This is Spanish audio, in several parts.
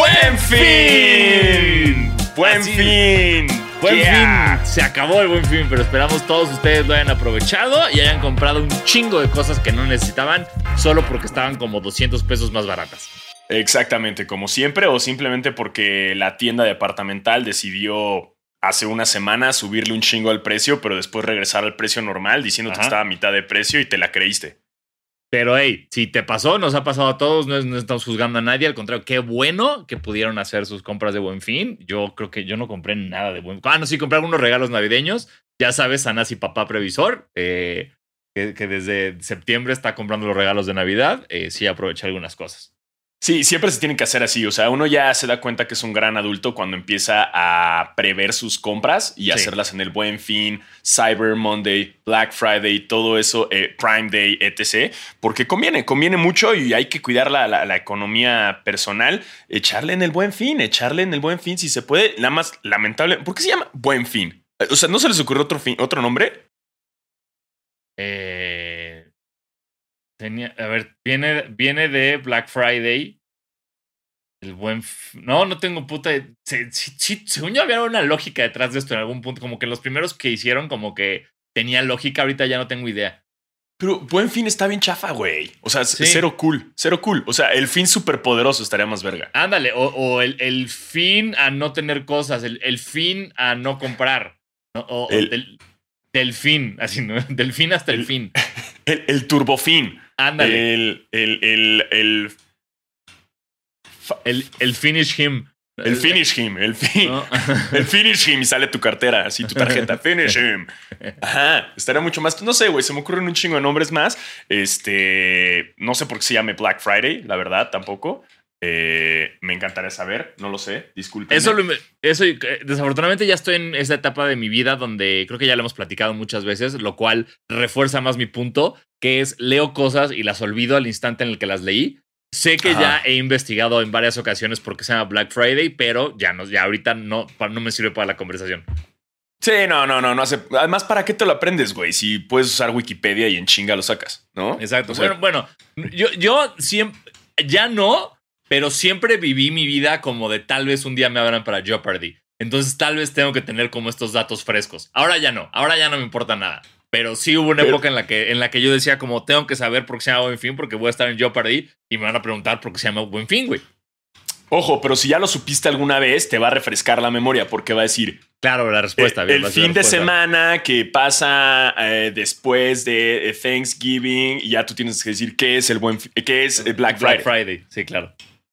¡Buen fin! ¡Buen Así- fin! Buen Yeah. fin, se acabó el buen fin, pero esperamos todos ustedes lo hayan aprovechado y hayan comprado un chingo de cosas que no necesitaban solo porque estaban como 200 pesos más baratas. Exactamente, como siempre, o simplemente porque la tienda departamental decidió hace una semana subirle un chingo al precio, pero después regresar al precio normal diciendo que estaba a mitad de precio y te la creíste. Pero hey, si te pasó, nos ha pasado a todos, no, no estamos juzgando a nadie, al contrario, qué bueno que pudieron hacer sus compras de buen fin. Yo creo que yo no compré nada de buen fin. Ah, no, sí, compré algunos regalos navideños. Ya sabes, Sanas y papá previsor, eh, que, que desde septiembre está comprando los regalos de Navidad. eh, sí, aproveché algunas cosas. Sí, siempre se tiene que hacer así. O sea, uno ya se da cuenta que es un gran adulto cuando empieza a prever sus compras y Sí. hacerlas en el buen fin, Cyber Monday, Black Friday, todo eso, eh, Prime Day, etc. Porque conviene, conviene mucho y hay que cuidar la, la- la economía personal. Echarle en el buen fin, echarle en el buen fin si se puede. Nada más lamentable. ¿Por qué se llama buen fin? O sea, ¿no se les ocurrió otro, fin, otro nombre? Eh, tenía, a ver, viene, viene de Black Friday. El buen. No, no tengo puta. se- según yo, había una lógica detrás de esto en algún punto. Como que los primeros que hicieron, como que tenía lógica. Ahorita ya no tengo idea. Pero buen fin está bien chafa, güey. O sea, Sí. cero cool, cero cool. O sea, el fin superpoderoso estaría más verga. Ándale, o, o el, el fin a no tener cosas, el, el fin a no comprar. ¿no? O, El- del, del fin, así, ¿no? Del fin hasta el, fin. El, el turbofin. Ándale, El, el, el, el, el, el finish him. el finish him. El, ¿no? el finish him y sale tu cartera, así tu tarjeta. Finish him. Ajá. Estaría mucho más. No sé, güey. Se me ocurren un chingo de nombres más. Este. No sé por qué se llame Black Friday, la verdad, tampoco. Eh, me encantaría saber. No lo sé. Disculpen. Eso, eso desafortunadamente ya estoy en esa etapa de mi vida donde creo que ya lo hemos platicado muchas veces, lo cual refuerza más mi punto, que es leo cosas y las olvido al instante en el que las leí. Sé que Ajá. ya he investigado en varias ocasiones porque se llama Black Friday, pero ya no, ya ahorita no, no me sirve para la conversación. Sí, no, no, no, no hace. Además, ¿para qué te lo aprendes, güey? Si puedes usar Wikipedia y en chinga lo sacas, ¿no? Exacto. O sea, bueno, bueno, yo, yo siempre, ya no, pero siempre viví mi vida como de tal vez un día me abran para Jeopardy. Entonces tal vez tengo que tener como estos datos frescos. Ahora ya no, ahora ya no me importa nada. Pero sí hubo una Pero- época en la, que, en la que yo decía como tengo que saber por qué se llama Buen Fin porque voy a estar en Jeopardy y me van a preguntar por qué se llama Buen Fin, güey. Ojo, pero si ya lo supiste alguna vez, te va a refrescar la memoria porque va a decir Claro, la respuesta. eh, bien, el fin de semana que pasa eh, después de eh, Thanksgiving y ya tú tienes que decir qué es el buen, qué es eh, Black Friday. Black Friday, sí, claro.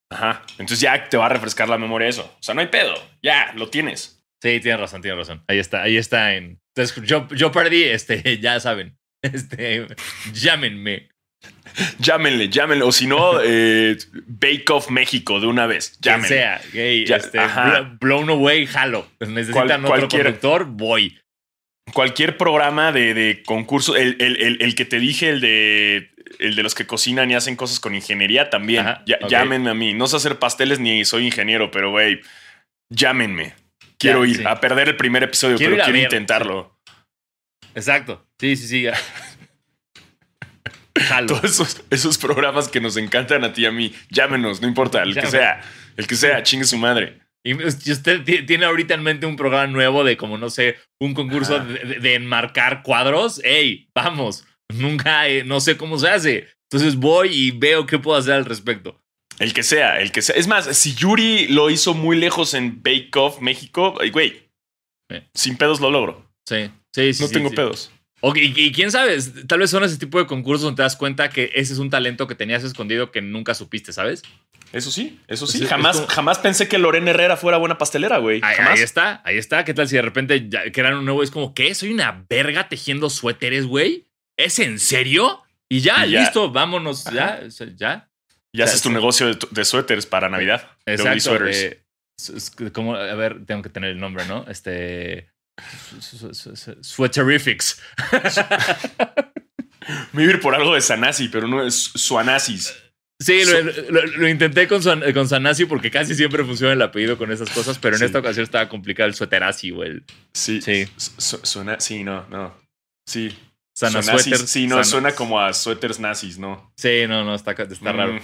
Ajá. Entonces ya te va a refrescar la memoria eso. O sea, no hay pedo. Ya lo tienes. Sí, tienes razón, tienes razón. Ahí está, ahí está en. Entonces, yo, yo perdí, este, ya saben. Este, llámenme. Llámenle, llámenle. O si no, eh, Bake Off México de una vez. Quien Llámenle. sea, gay, Ya, este, blown away, jalo. Pues necesitan Cual- otro cualquier- conductor, voy. Cualquier programa de, de concurso, el, el- el- el que te dije, el de, el de los que cocinan y hacen cosas con ingeniería, también. Ajá, Ya- ok. Llámenme a mí. No sé hacer pasteles ni soy ingeniero, pero güey, llámenme. Quiero ir sí. a perder el primer episodio, Quiero pero quiero ver, intentarlo. Exacto. Sí, sí, sí. Jalo. Todos esos, esos programas que nos encantan a ti y a mí, llámenos, no importa, el que sea, el que sea, chingue su madre. Y y usted ti- tiene ahorita en mente un programa nuevo de como, no sé, un concurso de enmarcar cuadros. ¡Ey! Vamos. Nunca, eh, no sé cómo se hace. Entonces voy y veo qué puedo hacer al respecto. El que sea, el que sea. Es más, si Yuri lo hizo muy lejos en Bake Off México, güey, Sí. sin pedos lo logro. Sí, sí, sí. No sí, tengo sí. pedos. Ok, y, y quién sabe, tal vez son ese tipo de concursos donde te das cuenta que ese es un talento que tenías escondido que nunca supiste, ¿sabes? Eso sí, eso sí. Jamás, como- jamás pensé que Lorena Herrera fuera buena pastelera, güey. Ahí, Jamás. ahí está, ahí está. ¿Qué tal si de repente crean un nuevo? Es como, ¿qué? ¿Soy una verga tejiendo suéteres, güey? ¿Es en serio? Y ya, Y ya. listo, vámonos, ya, o sea, ya. Y haces o sea, tu negocio de, de suéteres para Navidad. Exacto. es- es como, a ver, tengo que tener el nombre, ¿no? Este. Sweaterifics. Me iba a ir por algo de Sanasi, pero no es Suanasis. Sí, lo, Su- lo- lo intenté con, San- con Sanasi porque casi siempre funciona el apellido con esas cosas, pero en Sí. esta ocasión estaba complicado el sueterasi o el Sí. Sí. Su- su- suena, sí, no, no. Sí. Sana Suéter. Sí, no, Sana- suena como a suéteres nazis, ¿no? Sí, no, no, está, está raro. Mm,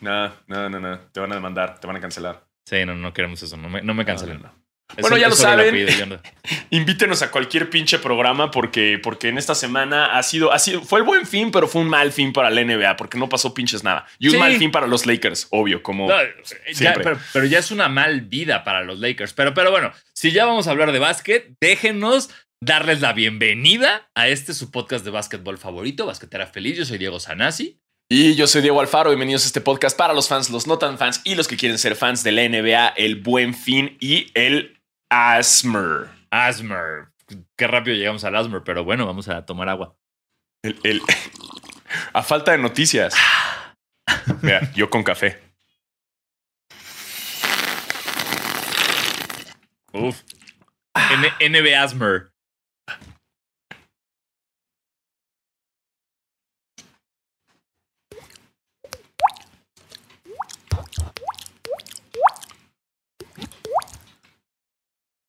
No, no, no, no. Te van a demandar, te van a cancelar. Sí, no, no queremos eso. No me, no me cancelen. No, Bueno, ya lo saben. Invítenos a cualquier pinche programa porque, porque en esta semana ha sido, ha sido, fue el buen fin, pero fue un mal fin para la NBA porque no pasó pinches nada. Y un Sí. mal fin para los Lakers, obvio, como No, ya, pero, pero ya es una mal vida para los Lakers. Pero, pero bueno, si ya vamos a hablar de básquet, déjenos darles la bienvenida a este su podcast de básquetbol favorito, Basquetera Feliz. Yo soy Diego Sanasi. Y yo soy Diego Alfaro, bienvenidos a este podcast para los fans, los no tan fans y los que quieren ser fans de la NBA, el buen fin y el ASMR. Asmer. Qué rápido llegamos al Asmer, pero bueno, vamos a tomar agua. El, el- a falta de noticias. Mira, yo con café. Uf. N- NB Asmer.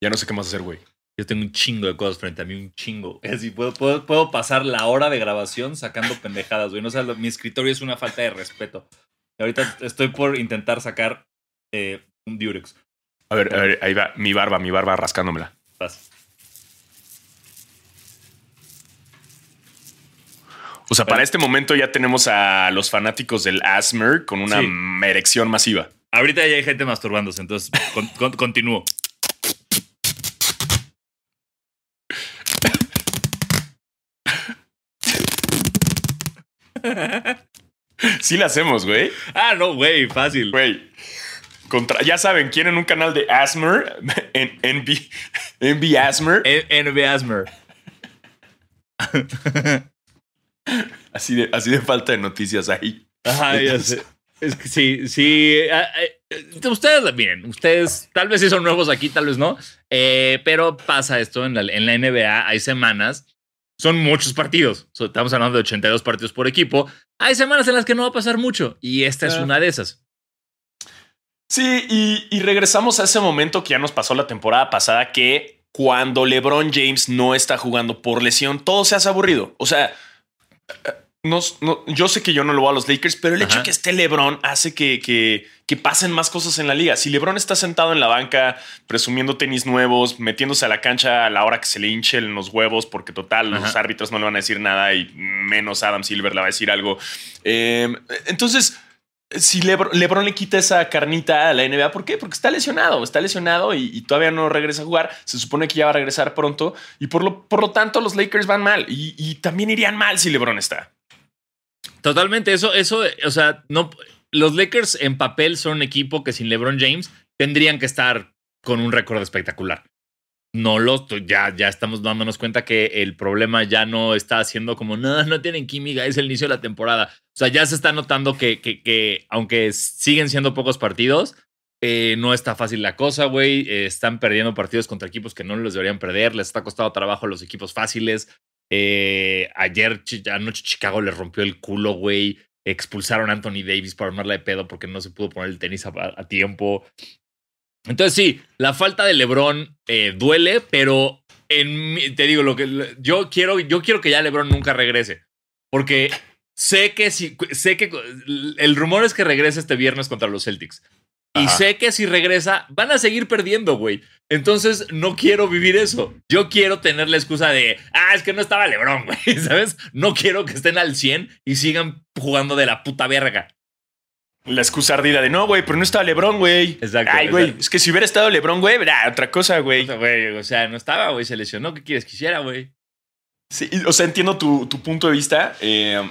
Ya no sé qué más hacer, güey. Yo tengo un chingo de cosas frente a mí, un chingo. Es decir, puedo, puedo, puedo pasar la hora de grabación sacando pendejadas, güey. No sabes, lo- mi escritorio es una falta de respeto. Y ahorita estoy por intentar sacar eh, un Durex. A ver, a ver, ahí va mi barba, mi barba rascándomela. Vas. O sea, para este momento ya tenemos a los fanáticos del ASMR con una Sí. erección masiva. Ahorita ya hay gente masturbándose, entonces con- con- continúo. Sí la hacemos, güey. Ah, no, güey, fácil. Güey. Contra, ya saben, quieren un canal de ASMR en NB, NB ASMR. N- NB Asmer. Así de, así de falta de noticias ahí. Ajá, ya sé. Es que sí, sí. ah, eh, Ustedes, miren, ustedes tal vez sí son nuevos aquí, tal vez no. Eh, pero pasa esto en la, en la NBA. Hay semanas, son muchos partidos. So, Estamos hablando de 82 partidos por equipo. Hay semanas en las que no va a pasar mucho. Y esta es una de esas. Sí, y, y regresamos a ese momento que ya nos pasó la temporada pasada, que cuando LeBron James no está jugando por lesión, todo se hace aburrido. O sea, nos- no- yo sé que yo no lo voy a los Lakers, pero el hecho de que esté LeBron hace que, que, que pasen más cosas en la liga. Si LeBron está sentado en la banca, presumiendo tenis nuevos, metiéndose a la cancha a la hora que se le hinchen los huevos, porque total, los árbitros no le van a decir nada y menos Adam Silver le va a decir algo. Eh, entonces, si Lebron, LeBron le quita esa carnita a la NBA, ¿por qué? Porque está lesionado, está lesionado y, y todavía no regresa a jugar. Se supone que ya va a regresar pronto y por lo, por lo tanto los Lakers van mal y, y también irían mal si LeBron está. Totalmente, eso, eso, o sea, no. Los Lakers en papel son un equipo que sin LeBron James tendrían que estar con un récord espectacular. No lo, ya, ya estamos dándonos cuenta que el problema ya no está haciendo como, no, no tienen química, es el inicio de la temporada. O sea, ya se está notando que, que, que aunque siguen siendo pocos partidos, eh, no está fácil la cosa, güey. Eh, están perdiendo partidos contra equipos que no los deberían perder. Les está costando trabajo a los equipos fáciles. Eh, ayer, anoche, Chicago le rompió el culo, güey. Expulsaron a Anthony Davis para armarla de pedo porque no se pudo poner el tenis a, tiempo. Entonces, sí, la falta de LeBron eh, duele, pero en te digo lo que yo quiero, yo quiero que ya LeBron nunca regrese. Porque sé que si sé que el rumor es que regrese este viernes contra los Celtics. Y Ajá. sé que si regresa, van a seguir perdiendo, güey. Entonces, no quiero vivir eso. Yo quiero tener la excusa de, ah, es que no estaba Lebron, güey, ¿sabes? No quiero que estén al 100 y sigan jugando de la puta verga. La excusa ardida de no, güey, pero no estaba LeBron, güey. Exacto, Ay, güey, es que si hubiera estado LeBron, güey, era otra cosa, güey. o sea, no estaba, güey, se lesionó. ¿Qué quieres que hiciera, güey? Sí, o sea, entiendo tu, tu punto de vista. eh,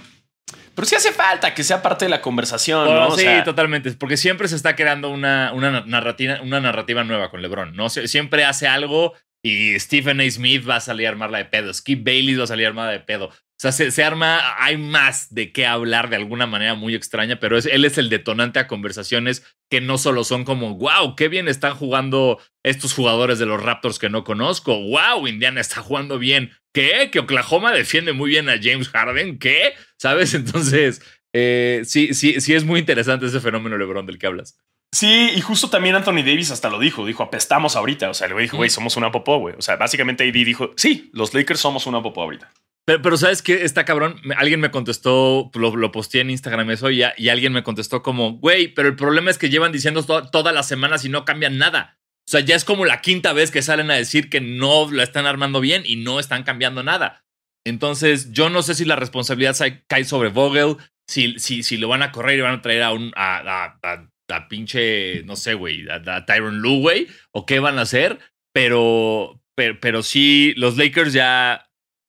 pero sí hace falta que sea parte de la conversación, ¿no? O sí, sea, totalmente. Porque siempre se está creando una, una, narrativa, una narrativa nueva con LeBron, ¿no? Sie- Siempre hace algo y Stephen A. Smith va a salir a armarla de pedo. Skip Bailey va a salir a armarla de pedo. O sea, se, se arma, hay más de qué hablar de alguna manera muy extraña, pero es, él es el detonante a conversaciones que no solo son como, wow, qué bien están jugando estos jugadores de los Raptors que no conozco. Wow, Indiana está jugando bien. ¿Qué? Que Oklahoma defiende muy bien a James Harden. ¿Qué? ¿Sabes? Entonces, eh, sí, sí, sí es muy interesante ese fenómeno LeBron del que hablas. Sí, y justo también Anthony Davis hasta lo dijo, dijo, apestamos ahorita. O sea, le dijo, güey, Mm. somos una popó, güey. O sea, básicamente AD dijo, sí, los Lakers somos una popó ahorita. Pero, ¿sabes qué? Está cabrón. Alguien me contestó, lo, lo posteé en Instagram eso y, y, alguien me contestó como, güey, pero el problema es que llevan diciendo todas las semanas y no cambian nada. O sea, ya es como la quinta vez que salen a decir que no la están armando bien y no están cambiando nada. Entonces, yo no sé si la responsabilidad cae sobre Vogel, si, si, si lo van a correr y van a traer a un a, a, pinche, no sé, güey, a, Tyron Lue, güey, o qué van a hacer, pero, pero, pero sí, los Lakers ya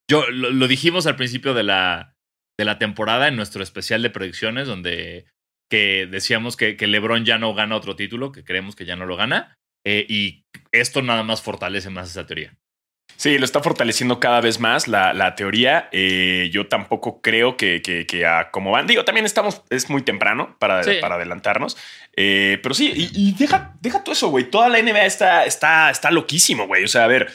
yo lo, dijimos al principio de la, de la temporada en nuestro especial de predicciones, donde que decíamos que, que LeBron ya no gana otro título, que creemos que ya no lo gana, eh, y esto nada más fortalece más esa teoría. Sí, lo está fortaleciendo cada vez más la, la teoría. Eh, yo tampoco creo que, que, que a como van. Digo, también estamos, es muy temprano para, para adelantarnos. Eh, pero sí, y, y, deja, deja todo eso, güey. Toda la NBA está, está, está loquísimo, güey. O sea, a ver,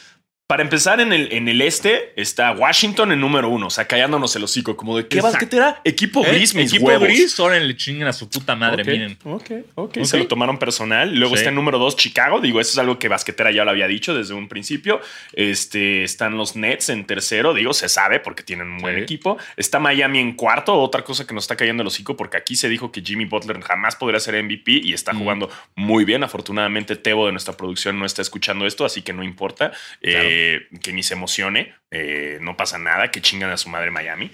para empezar, en el, en el este está Washington en número uno, o sea, callándonos el hocico, como de qué era? Equipo ¿Eh? gris, mis Equipo gris, ahora le chingan a su puta madre, miren. Ok, ok. Se lo tomaron personal. Luego está en número dos, Chicago. Digo, eso es algo que Basquetera ya lo había dicho desde un principio. Este, están los Nets en tercero, digo, se sabe porque tienen un buen equipo. Está Miami en cuarto, otra cosa que nos está cayendo el hocico, porque aquí se dijo que Jimmy Butler jamás podría ser MVP y está mm. jugando muy bien. Afortunadamente, Tebo de nuestra producción no está escuchando esto, así que no importa. Eh, eh, que ni se emocione, eh, no pasa nada, que chingan a su madre Miami.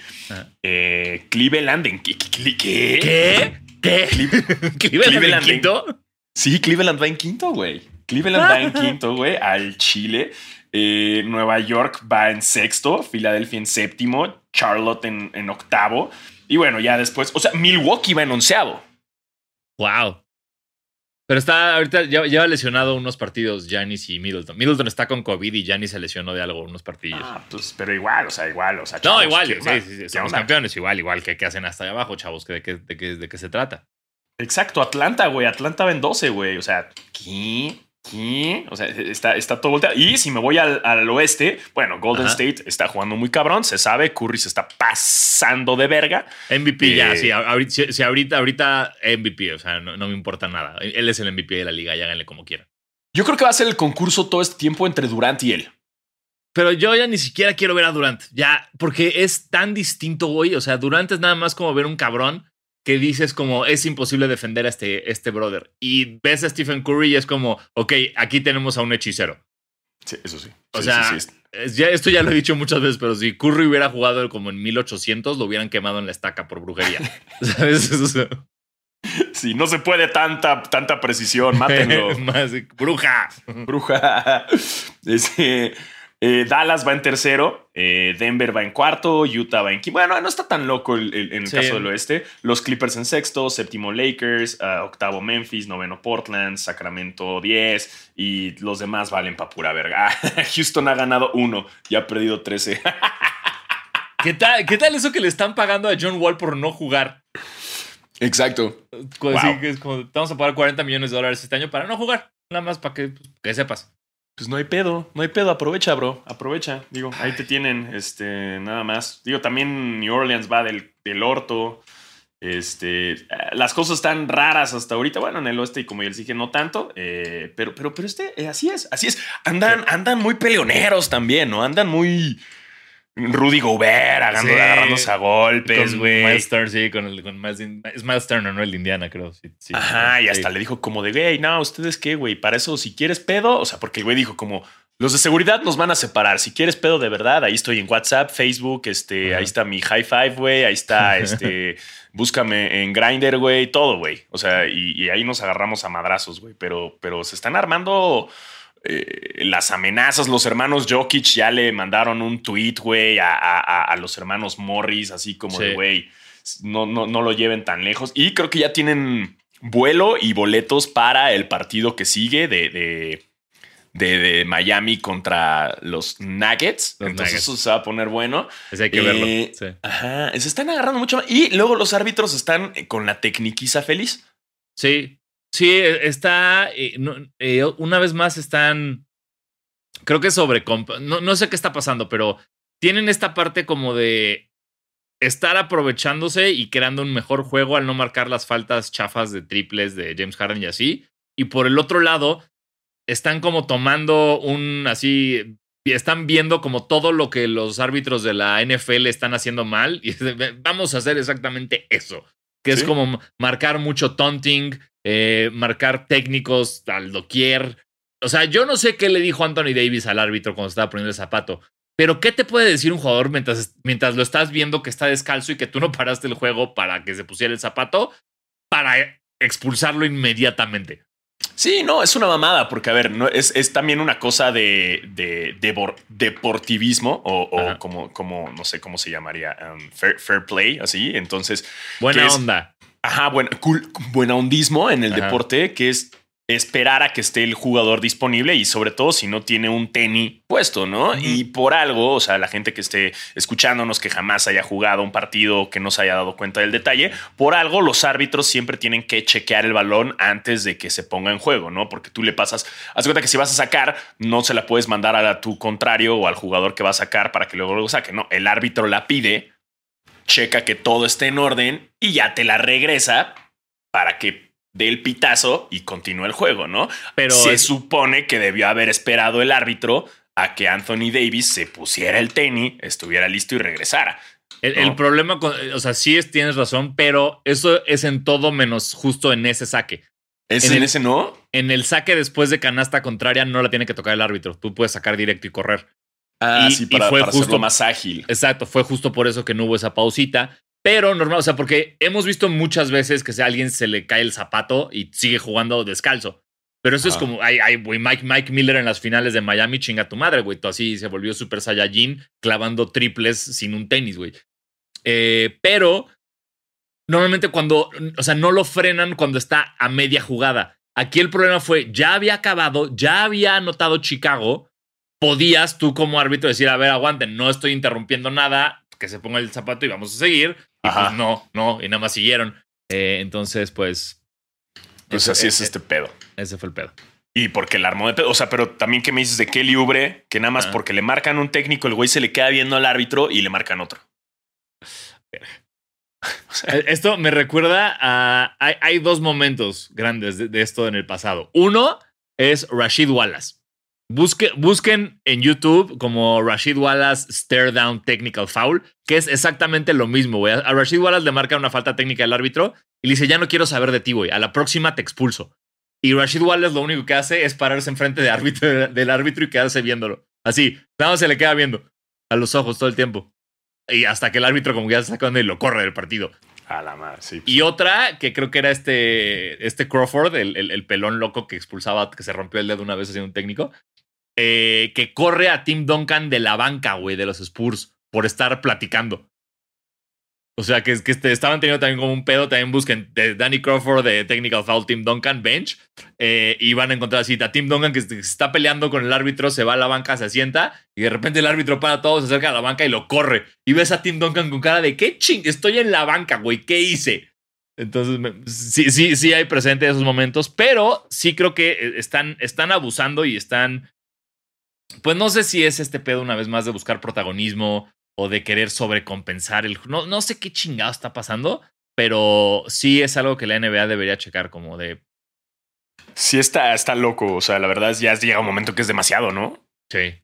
Eh, Cleveland en ¿qué? ¿Qué? ¿Qué? ¿Cleveland, en quinto? Sí, Cleveland va en quinto, güey. Cleveland va en quinto, güey, al Chile. Nueva York va en sexto, Filadelfia en séptimo, Charlotte en, en octavo. Y bueno, ya después, o sea, Milwaukee va en onceavo. Wow. Pero está, ahorita lleva lesionado unos partidos Janis y Middleton. Middleton está con COVID y Janis se lesionó de algo, unos partidos. Ah, pues, pero igual, o sea, igual, o sea, No, igual, sí, sí, sí, somos campeones, igual, igual, que, que hacen hasta allá abajo, chavos, de qué de, de, se trata. Exacto, Atlanta, güey, Atlanta va en 12, güey, o sea, ¿qué? O sea, está, está todo volteado. Y si me voy al, al oeste, bueno, Golden State está jugando muy cabrón, se sabe, Curry se está pasando de verga. MVP ya, eh, sí, ahorita, ahorita, ahorita MVP, o sea, no, me importa nada. Él es el MVP de la liga, ya háganle como quieran. Yo creo que va a ser el concurso todo este tiempo entre Durant y él. Pero yo ya ni siquiera quiero ver a Durant, ya, porque es tan distinto hoy. O sea, Durant es nada más como ver un cabrón que dices como es imposible defender a este, este brother. Y ves a Stephen Curry y es como, ok, aquí tenemos a un hechicero. Sí, eso sí. O sea, Ya, esto ya lo he dicho muchas veces, pero si Curry hubiera jugado como en 1800, lo hubieran quemado en la estaca por brujería. ¿Sabes? Sí, no se puede tanta, tanta precisión, mátenlo. bruja. Bruja. Ese, eh, Dallas va en tercero, eh, Denver va en cuarto, Utah va en quinto. Bueno, no está tan loco en el caso del oeste. Los Clippers en sexto, séptimo Lakers, ah, octavo Memphis, noveno Portland, Sacramento 10 y los demás valen para pura verga. Houston ha ganado uno y ha perdido 13. ¿Qué tal, ¿Qué tal eso que le están pagando a John Wall por no jugar? Exacto. vamos a pagar 40 millones de dólares este año para no jugar. Nada más para que, pues, que sepas. Pues no hay pedo, no hay pedo, aprovecha, bro, aprovecha. Digo, ahí te tienen, este, nada más. Digo, también New Orleans va del, del orto. Este, las cosas están raras hasta ahorita. Bueno, en el oeste, y como ya les dije, no tanto. Eh, pero, pero, pero este, eh, así es, así es. Andan, andan muy peleoneros también, ¿no? Andan muy Rudy Gobert agarrando, agarrándose a golpes, güey. Miles Turner, sí, con el con Miles, es Miles Turner, no el de Indiana, creo. Sí, Ajá, y hasta le dijo como de, güey, no, ¿ustedes qué, güey? Para eso, si quieres pedo, o sea, porque el güey dijo como, los de seguridad nos van a separar. Si quieres pedo de verdad, ahí estoy en WhatsApp, Facebook, este, ahí está mi high five, güey, ahí está, este, búscame en Grindr, güey, todo, güey. O sea, y, y, ahí nos agarramos a madrazos, güey. Pero, pero se están armando eh, las amenazas. Los hermanos Jokic ya le mandaron un tweet, güey, a, los hermanos Morris, así como de, güey, no, no, no lo lleven tan lejos. Y creo que ya tienen vuelo y boletos para el partido que sigue de, de, Miami contra los Nuggets. Entonces eso se va a poner bueno. hay que verlo. Eh, ajá, se están agarrando mucho más. Y luego los árbitros están con la tecniquiza feliz. Sí, Sí, e, está. Eh, eh, una vez más están. Creo que sobre. No, no sé qué está pasando, pero tienen esta parte como de estar aprovechándose y creando un mejor juego al no marcar las faltas chafas de triples de James Harden y así. Y por el otro lado, están como tomando un así están viendo como todo lo que los árbitros de la NFL están haciendo mal y vamos a hacer exactamente eso, que es como marcar mucho taunting, eh, marcar técnicos al doquier. O sea, yo no sé qué le dijo Anthony Davis al árbitro cuando estaba poniendo el zapato, pero ¿qué te puede decir un jugador mientras, mientras lo estás viendo que está descalzo y que tú no paraste el juego para que se pusiera el zapato para expulsarlo inmediatamente? Sí, no, es una mamada, porque a ver, no, es, es también una cosa de, de, deportivismo o, como, como, no sé cómo se llamaría, um, fair, play, así. Entonces. Buena onda. ajá, cool, buena ondismo en el deporte, que es esperar a que esté el jugador disponible y sobre todo si no tiene un tenis puesto, ¿no? Y por algo, o sea, la gente que esté escuchándonos que jamás haya jugado un partido, que no se haya dado cuenta del detalle, por algo los árbitros siempre tienen que chequear el balón antes de que se ponga en juego, ¿no? Porque tú le pasas, haz cuenta que si vas a sacar, no se la puedes mandar a tu contrario o al jugador que va a sacar para que luego lo saque, no, el árbitro la pide, checa que todo esté en orden y ya te la regresa para que del pitazo y continúa el juego, ¿no? Pero se supone que debió haber esperado el árbitro a que Anthony Davis se pusiera el tenis, estuviera listo y regresara. El, problema, con, o sea, sí es, tienes razón, pero eso es en todo menos justo en ese saque. ¿Es en, ese no? En el saque después de canasta contraria no la tiene que tocar el árbitro. Tú puedes sacar directo y correr. Ah, sí, para, fue justo, más ágil. Exacto, fue justo por eso que no hubo esa pausita. Pero normal, o sea, porque hemos visto muchas veces que a alguien se le cae el zapato y sigue jugando descalzo. Pero eso es como, ay, ay, güey, Mike, Mike Miller en las finales de Miami, chinga tu madre, güey. Así se volvió Super Saiyajin clavando triples sin un tenis, güey. Eh, pero normalmente cuando, o sea, no lo frenan cuando está a media jugada. Aquí el problema fue, ya había acabado, ya había anotado Chicago. Podías tú como árbitro decir, a ver, aguanten, no estoy interrumpiendo nada, que se ponga el zapato y vamos a seguir. Y pues no, no, y nada más siguieron. Eh, entonces, pues. Pues así es, este pedo. Ese fue el pedo. Y porque el armó de pedo. O sea, pero también que me dices de Kelly Ubre, que nada más porque le marcan un técnico, el güey se le queda viendo al árbitro y le marcan otro. Eh, esto me recuerda a. Hay, dos momentos grandes de, esto en el pasado. Uno es Rashid Wallace. Busquen en YouTube como Rashid Wallace Stare Down Technical Foul, que es exactamente lo mismo, güey. A Rashid Wallace le marca una falta técnica del árbitro y le dice, ya no quiero saber de ti, güey. A la próxima te expulso. Y Rashid Wallace lo único que hace es pararse enfrente de árbitro, del árbitro y quedarse viéndolo. Así, nada más se le queda viendo a los ojos todo el tiempo. Y hasta que el árbitro como que ya se sacando y lo corre del partido. A la madre, sí. Y otra, que creo que era este, este Crawford, el, el, pelón loco que expulsaba, que se rompió el dedo una vez haciendo un técnico, eh, que corre a Tim Duncan de la banca, güey, de los Spurs, por estar platicando. O sea, que, que este, estaban teniendo también como un pedo. También busquen Danny Crawford de Technical Foul, Tim Duncan, bench. Eh, y van a encontrar así a Tim Duncan que se está peleando con el árbitro, se va a la banca, se sienta. Y de repente el árbitro para todo, se acerca a la banca y lo corre. Y ves a Tim Duncan con cara de ¿qué ching? Estoy en la banca, güey. ¿Qué hice? Entonces, sí, sí, sí hay presente esos momentos. Pero sí creo que eh, están, están abusando y están. Pues no sé si es este pedo una vez más de buscar protagonismo o de querer sobrecompensar el... No, no sé qué chingado está pasando, pero sí es algo que la NBA debería checar como de... Sí está, está loco, o sea, la verdad es ya llega un momento que es demasiado, ¿no? Sí.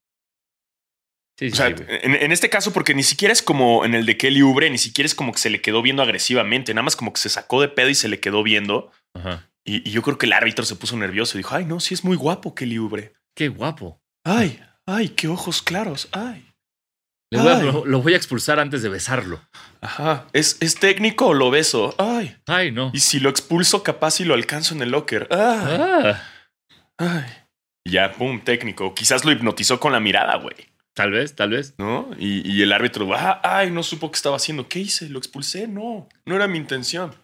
Sí, o sea, en, este caso, porque ni siquiera es como en el de Kelly Ubre, ni siquiera es como que se le quedó viendo agresivamente, nada más como que se sacó de pedo y se le quedó viendo. Ajá. Y, y, yo creo que el árbitro se puso nervioso y dijo, ay, no, sí es muy guapo Kelly Ubre. Qué guapo. Ay, ay, qué ojos claros, ay lo, voy a expulsar antes de besarlo. Ajá. ¿Es, ¿Es, técnico o lo beso? Ay. Ay, no. Y si lo expulso, capaz y lo alcanzo en el locker. Ah. Ay. Y ya, pum, técnico. Quizás lo hipnotizó con la mirada, güey. Tal vez, tal vez. ¿No? Y, y el árbitro, ah, ay, no supo qué estaba haciendo. ¿Qué hice? ¿Lo expulsé? No, no era mi intención.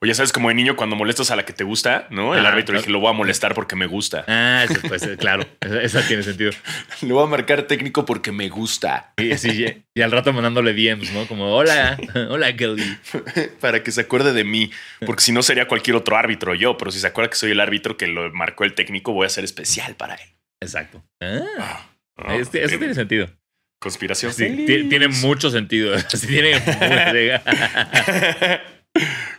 O ya sabes, como de niño cuando molestas a la que te gusta, ¿no? El árbitro dice, lo voy a molestar porque me gusta. Ah, pues, claro, esa tiene sentido. Le voy a marcar técnico porque me gusta. Y, sí, y, al rato mandándole DMs, ¿no? Como, hola, hola, Kelly. Para que se acuerde de mí, porque si no sería cualquier otro árbitro yo, pero si se acuerda que soy el árbitro que lo marcó el técnico, voy a ser especial para él. Exacto. Ah, ah este, eso tiene sentido. Conspiración. Sí, tiene mucho sentido. Sí, tiene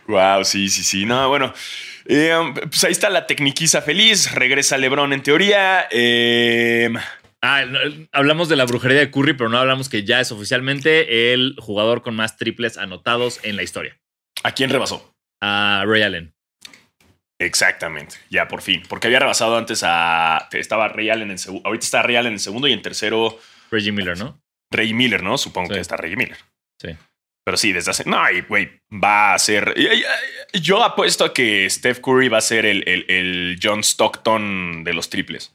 Wow, sí, sí, sí. No, bueno. Eh, pues ahí está la tecniquiza feliz. Regresa Lebron en teoría. Eh, Ah, hablamos de la brujería de Curry, pero no hablamos que ya es oficialmente el jugador con más triples anotados en la historia. ¿A quién rebasó? A Ray Allen. Exactamente, ya por fin. Porque había rebasado antes a. Estaba Ray Allen en segundo. Ahorita está Ray Allen en segundo y en tercero. Reggie Miller, ¿no? Ray Miller, ¿no? Supongo Sí. que está Ray Miller. Sí. Pero sí, desde hace. No, y güey, va a ser. Yo apuesto a que Steph Curry va a ser el, el- el John Stockton de los triples.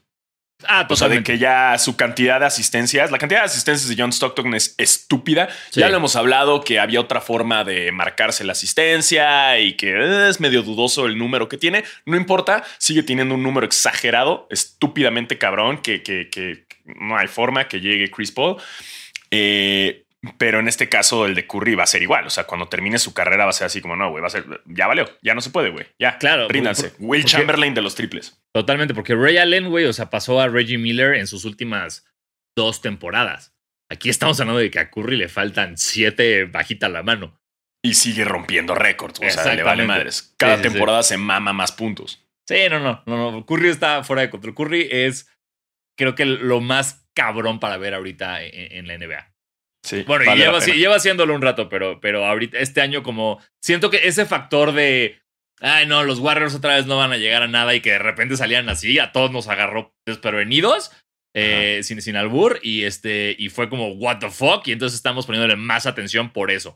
Ah, O sea, de totalmente. que ya su cantidad de asistencias, la cantidad de asistencias de John Stockton es estúpida. Sí. Ya lo hemos hablado que había otra forma de marcarse la asistencia y que es medio dudoso el número que tiene. No importa, sigue teniendo un número exagerado, estúpidamente cabrón, que, que- que no hay forma que llegue Chris Paul. Eh, pero en este caso, el de Curry va a ser igual. O sea, cuando termine su carrera va a ser así como, no, güey, va a ser, ya valió, ya no se puede, güey. Ya, Claro, ríndanse. por- Will porque- Chamberlain de los triples. Totalmente, porque Ray Allen, güey, o sea, pasó a Reggie Miller en sus últimas dos temporadas. Aquí estamos hablando de que a Curry le faltan siete bajita a la mano. Y sigue rompiendo récords. O sea, le vale madres. Cada Sí, sí, sí. temporada se mama más puntos. Sí, no, no, no, no. Curry está fuera de control. Curry es, creo que lo más cabrón para ver ahorita en, en la NBA. Sí, Bueno, vale y lleva, sí, lleva haciéndolo un rato, pero, pero ahorita, este año, como siento que ese factor de, ay, no, los Warriors otra vez no van a llegar a nada y que de repente salían así, a todos nos agarró desprevenidos, eh, sin, sin albur, y, este, y fue como, what the fuck, y entonces estamos poniéndole más atención por eso.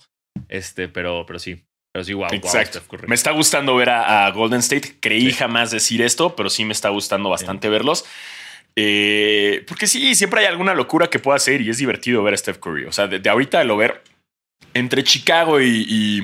Este, pero, pero sí, pero sí, wow, wow, Exacto. Curry. Me está gustando ver a, a Golden State. Creí jamás decir esto, pero sí me está gustando bastante verlos. Eh, porque sí, siempre hay alguna locura que pueda hacer y es divertido ver a Steph Curry. O sea, de, de ahorita lo ver entre Chicago y, y-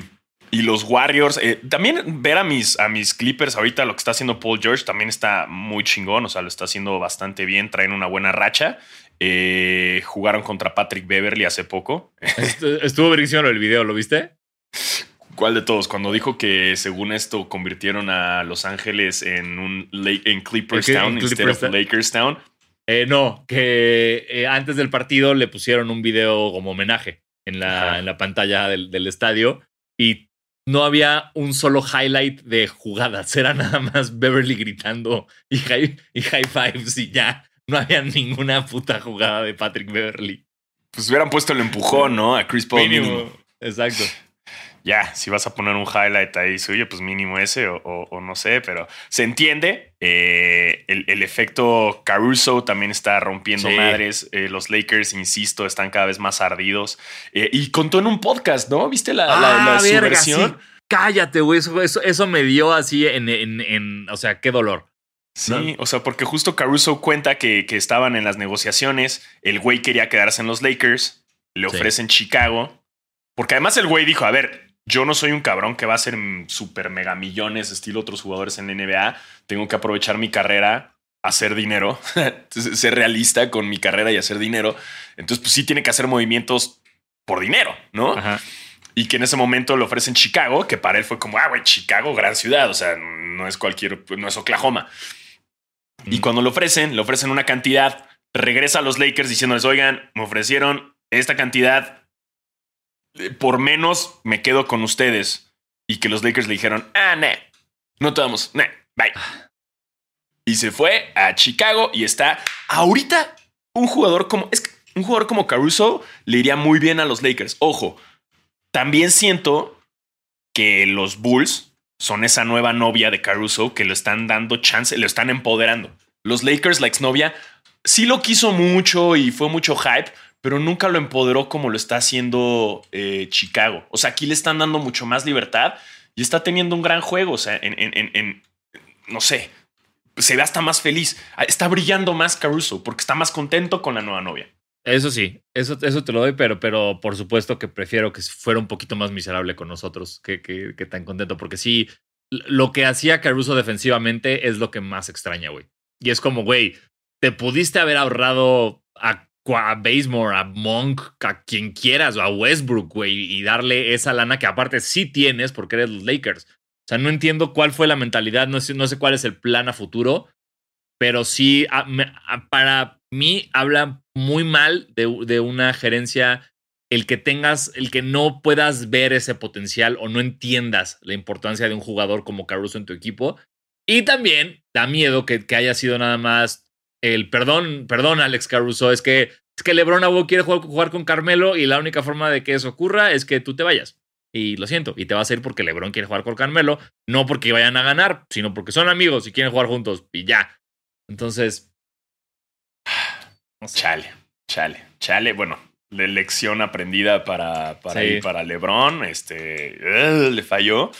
y los Warriors. eh, también ver a mis, a mis Clippers ahorita lo que está haciendo Paul George también está muy chingón. O sea, lo está haciendo bastante bien. Traen una buena racha. Eh, jugaron contra Patrick Beverly hace poco. Estu- Estuvo buenísimo el video, ¿lo viste? ¿Cuál de todos? Cuando dijo que según esto convirtieron a Los Ángeles en un en Clippers. Town ¿En instead Clippers of? Lakers Town. Eh, no, que eh, antes del partido le pusieron un video como homenaje en la, en la pantalla del, del estadio y no había un solo highlight de jugadas, era nada más Beverly gritando y high, y high fives y ya. No había ninguna puta jugada de Patrick Beverly. Pues hubieran puesto el empujón, ¿no? A Chris Paul mínimo. Mínimo. Exacto. Ya, si vas a poner un highlight ahí suyo, pues mínimo ese o, o- o no sé, pero se entiende. Eh, el, el efecto Caruso también está rompiendo Sí. madres. Eh, los Lakers, insisto, están cada vez más ardidos. Eh, y contó en un podcast, ¿no? ¿Viste la, la- la- Ah, verga, versión? sí. Cállate, güey. Eso, eso, eso me dio así en, en, en- O sea, qué dolor. Sí, o sea, porque justo Caruso cuenta que, que estaban en las negociaciones, el güey quería quedarse en los Lakers, le Sí. ofrecen Chicago, porque además el güey dijo, a ver, yo no soy un cabrón que va a hacer mm, super mega millones estilo otros jugadores en la NBA, tengo que aprovechar mi carrera, hacer dinero, ser realista con mi carrera y hacer dinero, entonces pues sí tiene que hacer movimientos por dinero, ¿no? Ajá. Y que en ese momento le ofrecen Chicago, que para él fue como, ah, güey, Chicago, gran ciudad, o sea, no es cualquier, no es Oklahoma. Y Mm. cuando le ofrecen, le ofrecen una cantidad, regresa a los Lakers diciéndoles, oigan, me ofrecieron esta cantidad, por menos me quedo con ustedes. Y que los Lakers le dijeron, ah, no, no te damos, nah, bye. Y se fue a Chicago y está ahorita un jugador como, es que un jugador como Caruso le iría muy bien a los Lakers. Ojo, también siento que los Bulls son esa nueva novia de Caruso que lo están dando chance, lo están empoderando. Los Lakers, la exnovia, sí lo quiso mucho y fue mucho hype, pero nunca lo empoderó como lo está haciendo eh, Chicago. O sea, aquí le están dando mucho más libertad y está teniendo un gran juego. O sea, en, en- en- en- no sé, se ve hasta más feliz. Está brillando más Caruso porque está más contento con la nueva novia. Eso sí, eso, eso te lo doy, pero, pero por supuesto que prefiero que fuera un poquito más miserable con nosotros que, que, que tan contento, porque sí, lo que hacía Caruso defensivamente es lo que más extraña, güey. Y es como, güey, te pudiste haber ahorrado a, a Bazemore, a Monk, a quien quieras, a Westbrook, güey, y darle esa lana que aparte sí tienes porque eres los Lakers. O sea, no entiendo cuál fue la mentalidad, no sé, no sé cuál es el plan a futuro, pero sí, para mí habla muy mal de, de una gerencia el que tengas, el que no puedas ver ese potencial o no entiendas la importancia de un jugador como Caruso en tu equipo. Y también da miedo que, que haya sido nada más el perdón, perdón, Alex Caruso, es que, es que LeBron Abo quiere jugar, jugar con Carmelo y la única forma de que eso ocurra es que tú te vayas. Y lo siento, y te vas a ir porque LeBron quiere jugar con Carmelo, no porque vayan a ganar, sino porque son amigos y quieren jugar juntos y ya. Entonces, Chale, chale, chale. Bueno, la lección aprendida para, para, Sí. ir para LeBron. Este le falló.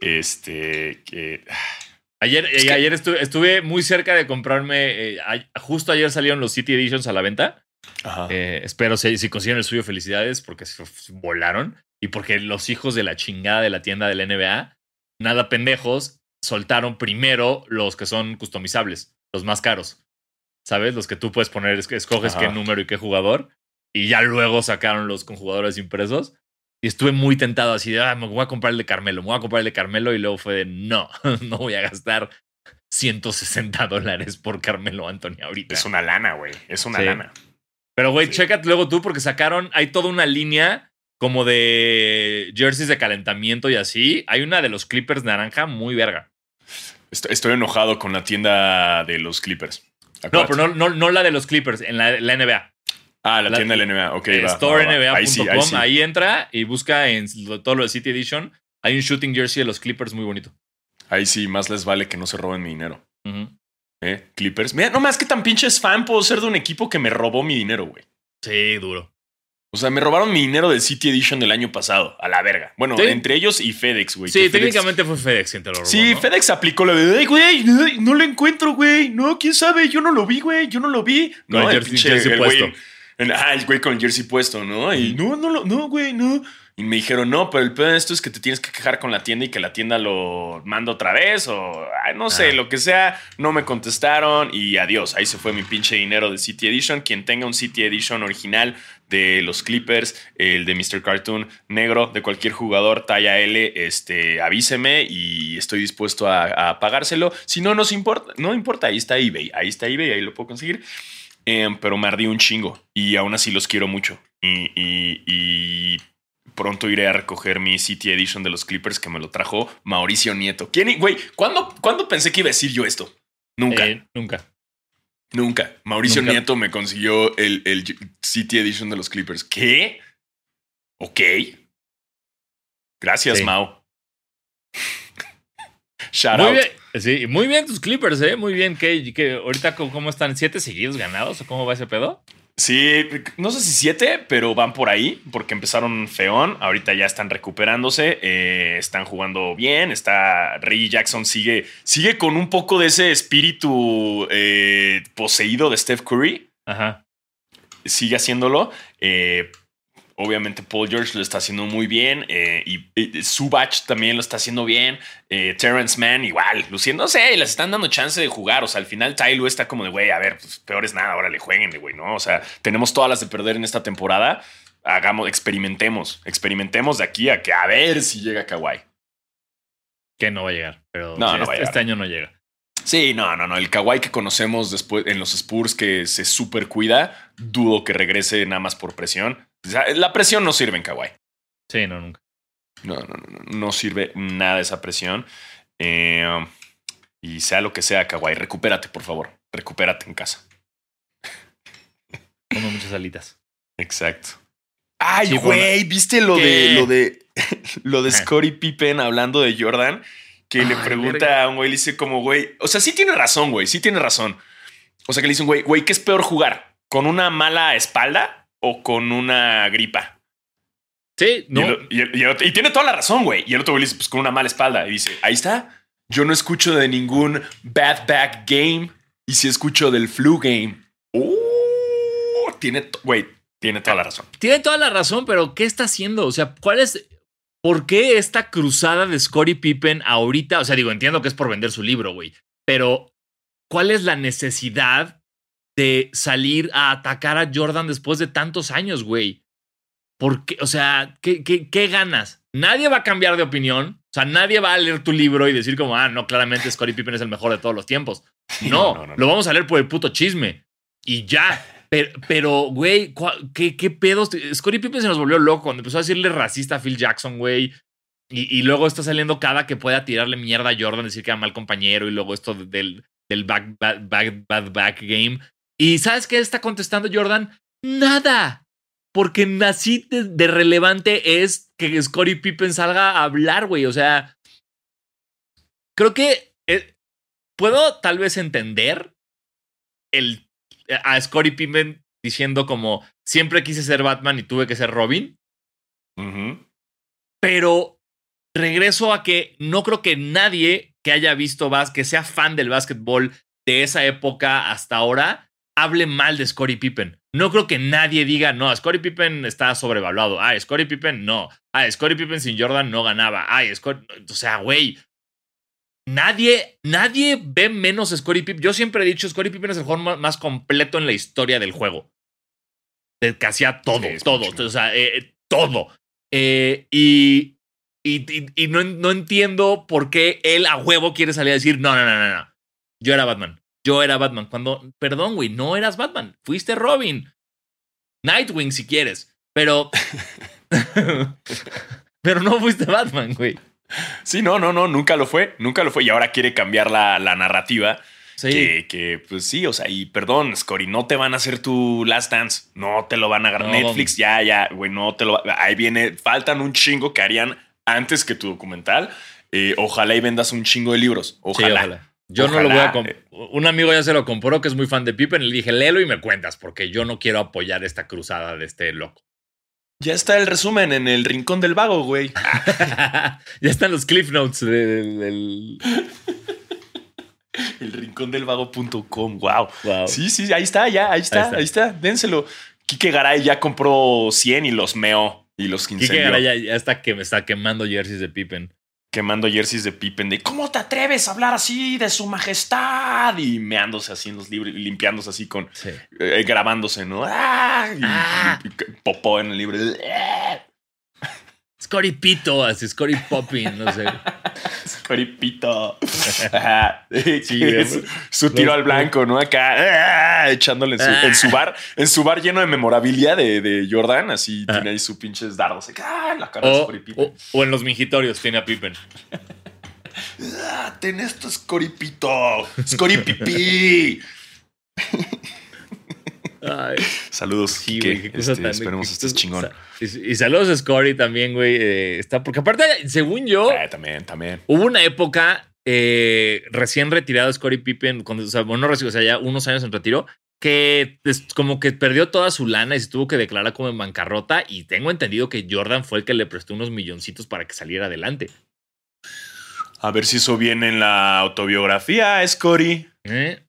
Este que ayer, eh, que- ayer estuve, estuve muy cerca de comprarme, eh, a- justo ayer salieron los City Editions a la venta. ajá. Eh, espero si, si consiguen el suyo, felicidades, porque se volaron. Y porque los hijos de la chingada de la tienda del NBA, nada pendejos, soltaron primero los que son customizables, los más caros. ¿Sabes? Los que tú puedes poner, escoges Ajá. qué número y qué jugador. Y ya luego sacaron los con jugadores impresos. Y estuve muy tentado así de, ah, me voy a comprar el de Carmelo, me voy a comprar el de Carmelo. Y luego fue de, no, no voy a gastar 160 dólares por Carmelo Anthony ahorita. es una lana, güey. Es una Sí. lana. Pero, güey, Sí. chécate luego tú, porque sacaron, hay toda una línea como de jerseys de calentamiento y así. Hay una de los Clippers naranja muy verga. Estoy, estoy enojado con la tienda de los Clippers. No, pero no, no, no la de los Clippers, en la, la NBA. Ah, la, la- tienda del NBA. Ok, Eh. StoreNBA.com. Ahí sí, ahí sí. Ahí entra y busca en todo lo de City Edition. Hay un shooting jersey de los Clippers muy bonito. Ahí sí, más les vale que no se roben mi dinero. ¿Eh? Clippers. Mira, no más que tan pinches fan puedo ser de un equipo que me robó mi dinero, güey. Sí, duro. O sea, me robaron mi dinero del City Edition del año pasado, a la verga. Bueno, Sí. entre ellos y FedEx, güey. Sí, FedEx- técnicamente fue FedEx quien te lo robó. Sí, ¿no? FedEx aplicó la de, "Ay, güey, no lo encuentro, güey. No, quién sabe, yo no lo vi, güey, yo no lo vi. Con no, el pinche- güey- el- ah, el güey con el jersey puesto, ¿no? Y no, no, no, güey, no. Y me dijeron, no, pero el peor de esto es que te tienes que quejar con la tienda y que la tienda lo manda otra vez o ay, no sé, Ah. lo que sea. No me contestaron y adiós. Ahí se fue mi pinche dinero de City Edition. Quien tenga un City Edition original de los Clippers, el de Mr. Cartoon negro, de cualquier jugador talla L, este, avíseme y estoy dispuesto a, a pagárselo. Si no, nos importa, no importa, ahí está eBay, ahí está eBay, ahí lo puedo conseguir. Em, pero me ardí un chingo y aún así los quiero mucho. Y, y- y pronto iré a recoger mi City Edition de los Clippers que me lo trajo Mauricio Nieto. ¿Quién, güey? ¿cuándo, ¿Cuándo pensé que iba a decir yo esto? Nunca. Eh, nunca. Nunca. Mauricio Nunca. Nieto me consiguió el, el City Edition de los Clippers. ¿Qué? Ok. Gracias, Sí. Mau. Shout Muy out. bien, sí, muy bien tus Clippers, ¿eh? Muy bien. que que ahorita cómo cómo están? ¿Siete seguidos ganados o cómo va ese pedo? Sí, no sé si siete, pero van por ahí porque empezaron feón. Ahorita ya están recuperándose, eh, están jugando bien. Está Reggie Jackson sigue, sigue con un poco de ese espíritu eh, poseído de Steph Curry. Ajá. sigue haciéndolo. Eh, obviamente Paul George lo está haciendo muy bien eh, y, y Subach también lo está haciendo bien. Eh, Terrence Mann igual, luciéndose, les están dando chance de jugar. O sea, al final Ty Lue está como de, güey, a ver, pues, peor es nada, ahora le jueguen, güey, ¿no? O sea, tenemos todas las de perder en esta temporada. Hagamos, experimentemos, experimentemos de aquí a que a ver si llega Kawhi. Que no va a llegar. Pero No, sí, no va a este, llegar. este año no llega. Sí, no, no, no. El Kawhi que conocemos después en los Spurs que se super cuida, dudo que regrese nada más por presión. La presión no sirve en Kawhi. Sí, no, nunca. No, no, no, no, no sirve nada esa presión. Eh, y sea lo que sea, Kawhi, recupérate, por favor. Recupérate en casa. Como muchas alitas. Exacto. Ay, Sí, güey, ¿viste lo ¿Qué? de lo de lo de. Scottie Pippen hablando de Jordan? Que le pregunta verga. a un güey, le dice como, güey, o sea, sí tiene razón, güey, sí tiene razón. O sea, que le dice un güey, güey, ¿qué es peor jugar? ¿Con una mala espalda o con una gripa? Sí, Y, no. el- y el- y el y tiene toda la razón, güey. Y el otro güey dice, pues con una mala espalda. Y dice, ahí está. Yo no escucho de ningún bad back game. Y sí escucho del flu game. Uh, tiene, güey, tiene toda la razón. Tiene toda la razón, pero ¿qué está haciendo? O sea, ¿cuál es. ¿Por qué esta cruzada de Scottie Pippen ahorita? O sea, digo, entiendo que es por vender su libro, güey. Pero, ¿cuál es la necesidad de salir a atacar a Jordan después de tantos años, güey? ¿Por qué? O sea, ¿qué, qué, qué ganas? Nadie va a cambiar de opinión. O sea, nadie va a leer tu libro y decir como, ah, no, claramente Scottie Pippen es el mejor de todos los tiempos. No, no, no, no. lo vamos a leer por el puto chisme. Y ya. Pero, pero güey, ¿cuál- ¿qué, ¿qué pedos? Scottie Pippen se nos volvió loco cuando empezó a decirle racista a Phil Jackson, güey. Y, y luego está saliendo cada que pueda tirarle mierda a Jordan, decir que era mal compañero. Y luego esto de- del, del back, back, back, back, back game. ¿Y sabes qué está contestando Jordan? Nada. Porque así de, de relevante es que Scottie Pippen salga a hablar, güey. O sea, creo que eh, puedo tal vez entender el, a Scottie Pippen diciendo como siempre quise ser Batman y tuve que ser Robin. Pero regreso a que no creo que nadie que haya visto básquet, que sea fan del básquetbol de esa época hasta ahora, hable mal de Scottie Pippen. No creo que nadie diga, no, Scottie Pippen está sobrevaluado. Ah, Scottie Pippen no. Ah, Scottie Pippen sin Jordan no ganaba. Ay, Scott, o sea, güey. Nadie, nadie ve menos a Scottie Pippen. Yo siempre he dicho, Scottie Pippen es el jugador más completo en la historia del juego. De que hacía todo, Sí, todo, o sea, eh, eh, todo. Eh, y y, y- y no, no entiendo por qué él a huevo quiere salir a decir, no, no, no, no, no. Yo era Batman. Yo era Batman. Cuando, perdón, güey, no eras Batman. Fuiste Robin. Nightwing si quieres. Pero... pero no fuiste Batman, güey. Sí, no, no, no, nunca lo fue, nunca lo fue. Y ahora quiere cambiar la, la narrativa. Sí. Que, que, pues sí, o sea, y perdón, Scotty, no te van a hacer tu Last Dance. No te lo van a agarrar. No, Netflix, ya, ya, güey, no te lo va- Ahí viene, faltan un chingo que harían antes que tu documental. Eh, ojalá y vendas un chingo de libros. Sí, Ojalá. Ojalá. Yo no lo voy a comprar. Un amigo ya se lo compró que es muy fan de Pippen. Le dije, léelo y me cuentas, porque yo no quiero apoyar esta cruzada de este loco. Ya está el resumen en el rincón del vago, güey. ya están los cliff notes de- del. del- El rincón del vago.com. Wow. Wow. Sí, sí, ahí está, ya, ahí está, está. ahí está. Dénselo. Quique Garay ya compró 100 y los meó y los Kike incendió. Garay ya, ya está que me está quemando jerseys de Pippen. Quemando jerseys de Pippen de ¿Cómo te atreves a hablar así de su majestad? Y meándose así en los libros, y limpiándose así con, Sí. eh, grabándose, ¿no? ¡Ah! Y, Ah. y- y popó en el libro. ¡Ah! Scotty Pito, así Scotty Popping, no sé. Coripito. Ajá. Sí, su tiro al blanco, ¿no? Acá ¡ah! echándole en su, en su bar, en su bar lleno de memorabilia de, de Jordan, así Ah. tiene ahí sus pinches dardos. ¡ah! en la cara de O, Scottie Pippen. o- o en los mingitorios tiene a Pippen. ¡Ah! Ten esto, Scoripito. Scoripipí. Ay, Saludos. sí, güey, cosa Este, tan. esperemos qué estés chingón. Y, y saludos a Scotty también, güey. eh, está, porque aparte, según yo, Eh, también, también. hubo una época eh, recién retirado Scottie Pippen, cuando, o sea, bueno, no recién, o sea, ya unos años en retiro, que es como que perdió toda su lana y se tuvo que declarar como en bancarrota. Y tengo entendido que Jordan fue el que le prestó unos milloncitos para que saliera adelante. A ver si eso viene en la autobiografía, Scotty. ¿Eh?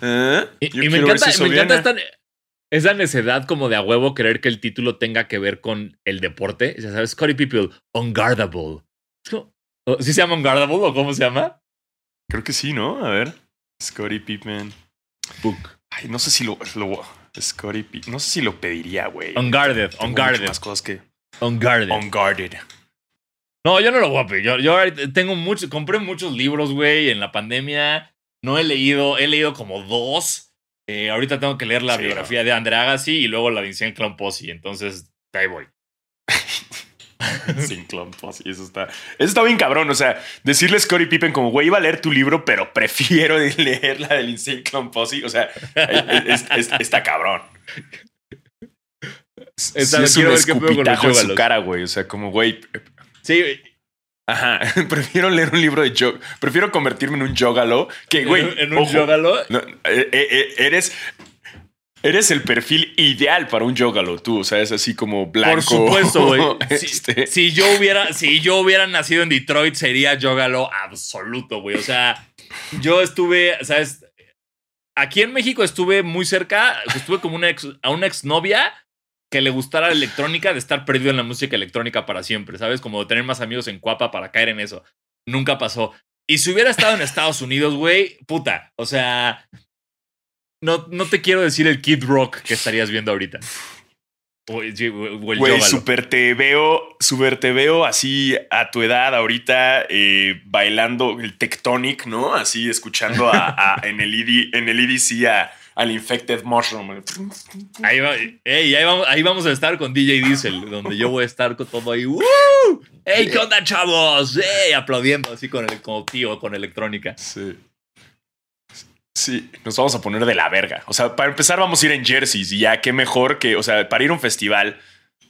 ¿Eh? Y, me encanta, si me encanta. Esa necedad como de a huevo querer que el título tenga que ver con el deporte. Ya sabes, Scottie Pippen, Unguardable. Es como- ¿o- ¿Sí se llama Unguardable o cómo se llama? Creo que sí, ¿no? A ver. Scotty Pippen. Book. Ay, no sé si lo. lo Scotty Pippen. No sé si lo pediría, güey. Unguarded, Tengo unguarded, más cosas que. unguarded. Unguarded. No, yo no lo voy a pedir. Yo, yo tengo muchos, compré muchos libros, güey, en la pandemia. No he leído, he leído como dos. Eh, ahorita tengo que leer la Sí, biografía de Andre Agassi y luego la de Vincent Clomposi. Entonces, ahí voy. Sin clompos. Y eso está. Eso está bien cabrón. O sea, decirle a Scottie Pippen como, güey, iba a leer tu libro, pero prefiero leer la del Insane Clone Posse. O sea, es- es- está cabrón. Sí, Esta- es un ver qué con en su cara, güey. O sea, como, güey, Sí, güey. Ajá, prefiero leer un libro de yo, prefiero convertirme en un yogalo que, güey, en, un ojo, yogalo. no, eh, eh, eh, eres, eres el perfil ideal para un yogalo, tú. O sea, es así como blanco. Por supuesto, güey. Si, este, si yo hubiera, si yo hubiera nacido en Detroit, sería yogalo absoluto, güey. O sea, yo estuve, ¿sabes? Aquí en México estuve muy cerca, estuve como una ex, a una exnovia que le gustara la electrónica, de estar perdido en la música electrónica para siempre, ¿sabes? Como de tener más amigos en Cuapa para caer en eso. Nunca pasó. Y si hubiera estado en Estados Unidos, güey, puta. O sea, no, no te quiero decir el Kid Rock que estarías viendo ahorita. Güey, súper te veo, súper te veo así a tu edad ahorita eh, bailando el Tectonic, ¿no? Así escuchando a, a- en, el ED, en el EDC a- al Infected Mushroom. Ahí, va- ahí, vamos, ahí vamos a estar con DJ Diesel, donde yo voy a estar con todo ahí. ¡Woo! ¡Ey, qué onda, chavos! ¡Ey! Aplaudiendo así con el, como tío, con electrónica. Sí. Sí, nos vamos a poner de la verga. O sea, para empezar vamos a ir en jerseys y ya qué mejor que, o sea, para ir a un festival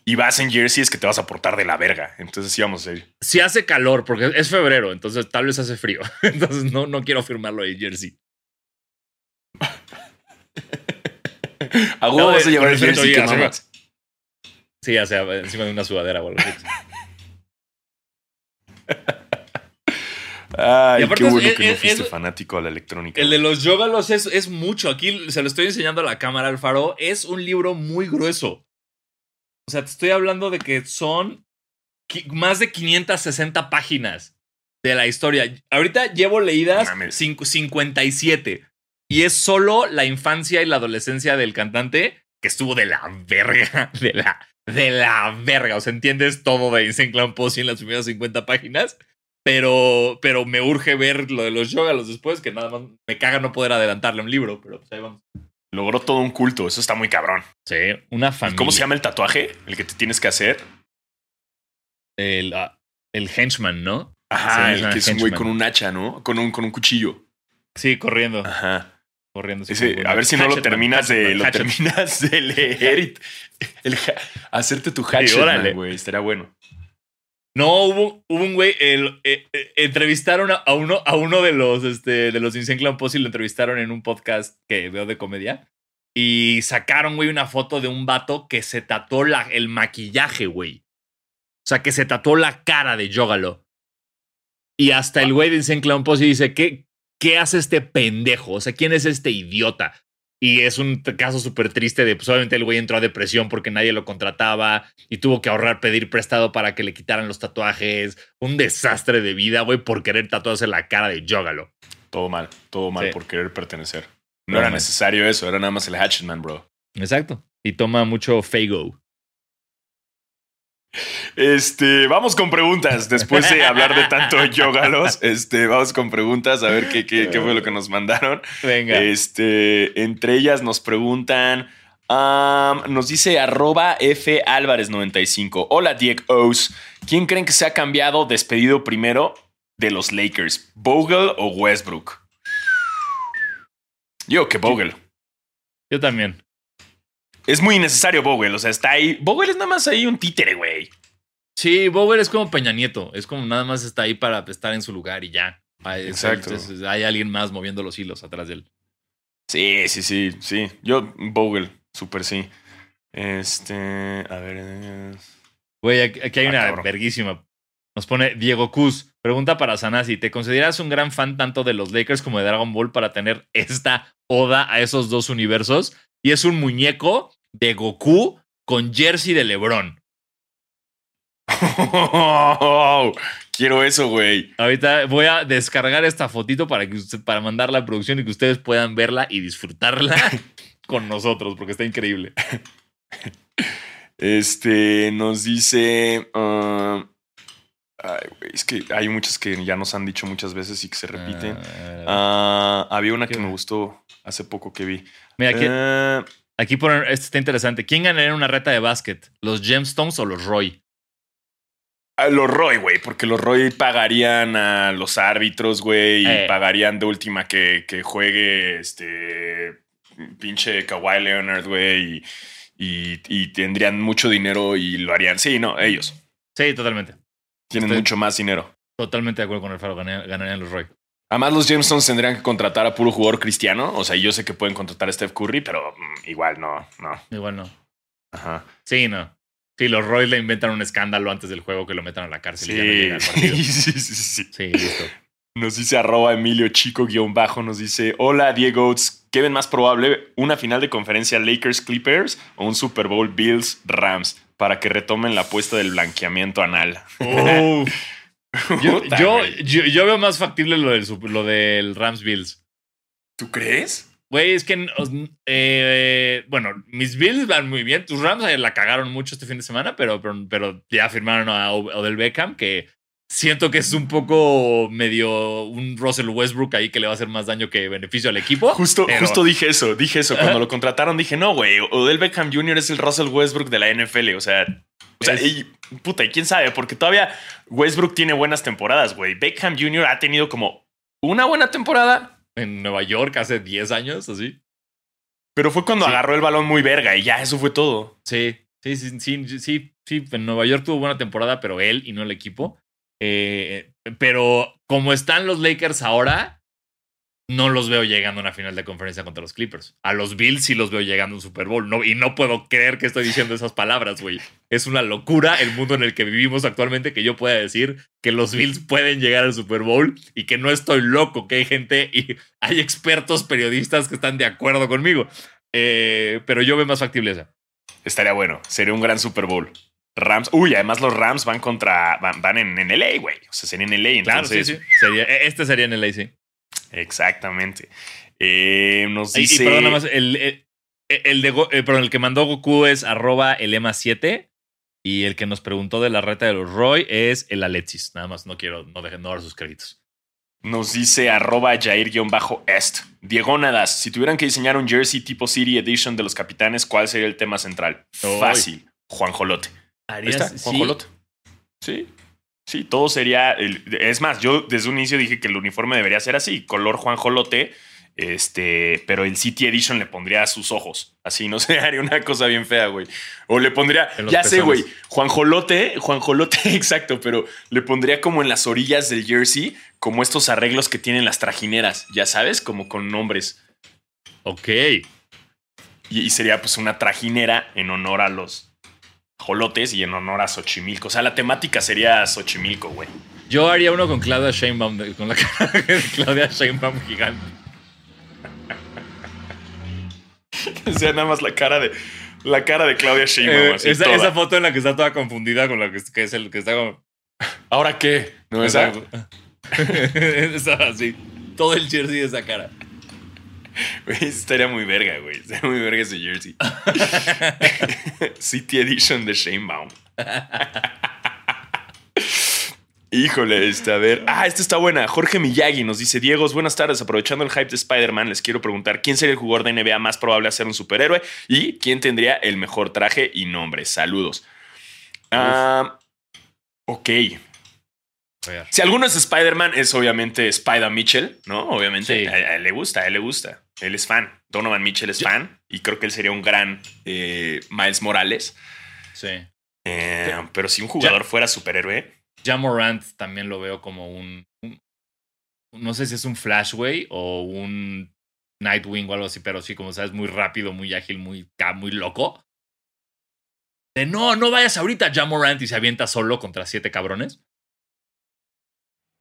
y vas en jersey es que te vas a portar de la verga. Entonces sí vamos a ir. Si hace calor, porque es febrero, entonces tal vez hace frío. Entonces no, no quiero firmarlo ahí, Jersey. a huevo vas a llevar el jersey que Sí, mamas. Sí, o sea, encima de una sudadera o algo así. Ay, qué bueno es- que no fuiste es- fanático a la electrónica. El de los yogalos es, es mucho. Aquí se lo estoy enseñando a la cámara, Alfaro. Es un libro muy grueso. O sea, te estoy hablando de que son más de 560 páginas de la historia. Ahorita llevo leídas No mames. cincu- 57. Y es solo la infancia y la adolescencia del cantante que estuvo de la verga. De la, de la verga. O sea, entiendes todo de Insane Clown Posse en las primeras 50 páginas. Pero, pero me urge ver lo de los yogalos después, que nada más me caga no poder adelantarle un libro, pero pues ahí vamos. Logró todo un culto. Eso está muy cabrón. Sí, una familia. ¿Cómo se llama el tatuaje? El que te tienes que hacer. El, ah, el henchman, ¿no? Ajá, Sí, el que es un güey con un hacha, ¿no? Con un, con un cuchillo. Sí, corriendo. Ajá. Corriendo. Ese- bueno. a ver si no lo terminas de, lo terminas de leer y el ha- hacerte tu hatchet, güey. Estaría bueno. No, hubo, hubo un güey, el, eh, eh, entrevistaron a, a uno, a uno de los, este, de los Insane Clown Posse, lo entrevistaron en un podcast que veo de comedia. Y sacaron, güey, una foto de un vato que se tatuó la, el maquillaje, güey. O sea, que se tatuó la cara de Yogalo. Y hasta el güey de Insane Clown Posse dice, ¿qué, ¿qué hace este pendejo? O sea, ¿quién es este idiota? Y es un caso súper triste de, pues obviamente el güey entró a depresión porque nadie lo contrataba y tuvo que ahorrar pedir prestado para que le quitaran los tatuajes. Un desastre de vida, güey, por querer tatuarse la cara de Yogalo. Todo mal, todo mal Sí. por querer pertenecer. No era necesario eso, era nada más el hatchetman, bro. Exacto. Y toma mucho Fago. Este, vamos con preguntas. Después de hablar de tanto yogalos, este, vamos con preguntas a ver qué, qué, qué fue lo que nos mandaron. Venga. Este, entre ellas nos preguntan. nos dice arroba F Álvarez 95. Hola, Dieg O's. ¿Quién creen que se ha cambiado despedido primero de los Lakers? ¿Bogle o Westbrook? Yo que Bogle. Yo también. Es muy innecesario Bogle. O sea, está ahí. Bogle es nada más ahí un títere, güey. Sí, Bower es como Peña Nieto. Es como nada más está ahí para estar en su lugar y ya. Hay, Exacto. hay alguien más moviendo los hilos atrás de él. Sí, sí, sí, sí. Yo, Bogle, súper sí. Este, a ver. Güey, aquí, aquí hay Ah, una cabrón. verguísima. Nos pone Diego Cus. Pregunta para Sanasi. ¿Te consideras un gran fan tanto de los Lakers como de Dragon Ball para tener esta oda a esos dos universos? Y es un muñeco de Goku con jersey de LeBron. Quiero eso, güey. Ahorita voy a descargar esta fotito para, que usted- para mandarla a producción y que ustedes puedan verla y disfrutarla con nosotros, porque está increíble. Este nos dice. ah, ay, güey, es que hay muchas que ya nos han dicho muchas veces y que se repiten. Ah, Ah, había una ¿Qué que me gustó hace poco que vi. Mira, aquí, aquí ponen, este está interesante. ¿Quién ganaría una reta de básquet? ¿Los Gemstones o los Roy? a los Roy, güey, porque los Roy pagarían a los árbitros, güey, y Eh. pagarían de última que, que juegue este pinche Kawhi Leonard, güey, y, y- y tendrían mucho dinero y lo harían. Sí, no, ellos Sí, totalmente. tienen Estoy- mucho más dinero. Totalmente de acuerdo con el Faro. Ganarían, ganarían los Roy. Además, los Jamestones tendrían que contratar a puro jugador cristiano. O sea, yo sé que pueden contratar a Steph Curry, pero mm, igual no, no. Igual no. Ajá. Sí, no. Sí, los Roy le inventan un escándalo antes del juego que lo metan a la cárcel y ya no Sí, llega al partido. sí, sí, sí, sí. Sí, listo. Nos dice arroba Emilio Chico guion bajo, nos dice, hola Diego, ¿qué ven más probable? ¿Una final de conferencia Lakers Clippers o un Super Bowl Bills Rams? Para que retomen la apuesta del blanqueamiento anal. yo, yo, yo, yo veo más factible lo del, lo del Rams Bills. ¿Tú crees? Güey, es que, eh, bueno, mis Bills van muy bien. Tus Rams eh, la cagaron mucho este fin de semana, pero, pero, pero ya firmaron a O- Odell Beckham, que siento que es un poco medio un Russell Westbrook ahí que le va a hacer más daño que beneficio al equipo. Justo, pero- justo dije eso, dije eso. Cuando lo contrataron dije, no, güey, Odell Beckham Jr. es el Russell Westbrook de la NFL. O sea, o sea Es- y, puta, ¿y quién sabe? Porque todavía Westbrook tiene buenas temporadas, güey. Beckham Jr. ha tenido como una buena temporada en Nueva York hace 10 años, así. Pero fue cuando Sí. agarró el balón muy verga y ya, eso fue todo. Sí, sí, sí, sí, sí, sí. En Nueva York tuvo buena temporada, pero él y no el equipo. Eh, pero como están los Lakers ahora, no los veo llegando a una final de conferencia contra los Clippers. A los Bills sí los veo llegando a un Super Bowl. No, y no puedo creer que estoy diciendo esas palabras, güey. Es una locura el mundo en el que vivimos actualmente que yo pueda decir que los Bills pueden llegar al Super Bowl y que no estoy loco, que hay gente y hay expertos periodistas que están de acuerdo conmigo. Eh, pero yo veo más factible esa. Estaría bueno. Sería un gran Super Bowl. Rams. Uy, además los Rams van contra. Van, van en, en LA, güey. O sea, sería en LA. Claro, Entonces, sí, sí. Sería, este sería en el AC. Exactamente. Eh, nos Y, y dice. perdón, nada más, el, el, el de eh, perdón, el que mandó Goku es arroba el EMA7 y el que nos preguntó de la reta de los Roy es el Alexis. Nada más no quiero, no dejen no dar sus créditos. Nos dice arroba Jair-Est. Diego Nadas, si tuvieran que diseñar un jersey tipo City Edition de los capitanes, ¿cuál sería el tema central? Fácil. Juan Jolote. Ahí está, ¿Sí? Sí. Sí, todo sería. el- es más, yo desde un inicio dije que el uniforme debería ser así, color Juan Jolote. Este, pero el City Edition le pondría a sus ojos. Así, no sé, haría una cosa bien fea, güey. O le pondría, ya sé, güey, Juan Jolote, Juan Jolote, exacto, pero le pondría como en las orillas del jersey, como estos arreglos que tienen las trajineras, ya sabes, como con nombres. Ok. Y, y sería pues una trajinera en honor a los jolotes y en honor a Xochimilco. O sea, la temática sería Xochimilco, güey. Yo haría uno con Claudia Sheinbaum, con la cara de Claudia Sheinbaum gigante. O sea, nada más la cara de la cara de Claudia Sheinbaum. Eh, así, esa, toda. esa foto en la que está toda confundida con la que, que es el que está como. ¿Ahora qué? ¿No esa? Esa así. Todo el jersey de esa cara. Güey, estaría muy verga, güey. Estaría muy verga ese jersey. City Edition de Sheinbaum. Híjole, este, a ver. Ah, esta está buena. Jorge Miyagi nos dice: Diegos, buenas tardes. Aprovechando el hype de Spider-Man, les quiero preguntar: ¿quién sería el jugador de NBA más probable a ser un superhéroe? ¿Y quién tendría el mejor traje y nombre? Saludos. Ah, ok. Si alguno es Spider-Man, es obviamente Spider Mitchell, ¿no? Obviamente. Sí. A, a él le gusta, a él le gusta. Él es fan. Donovan Mitchell es Yo- fan y creo que él sería un gran eh, Miles Morales. Sí. Eh, pero si un jugador fuera superhéroe, Ja Morant también lo veo como un, un- No sé si es un Flashway o un Nightwing o algo así, pero sí, como sabes, muy rápido, muy ágil, muy, muy loco. De no, no vayas ahorita, Ja Morant y se avienta solo contra siete cabrones.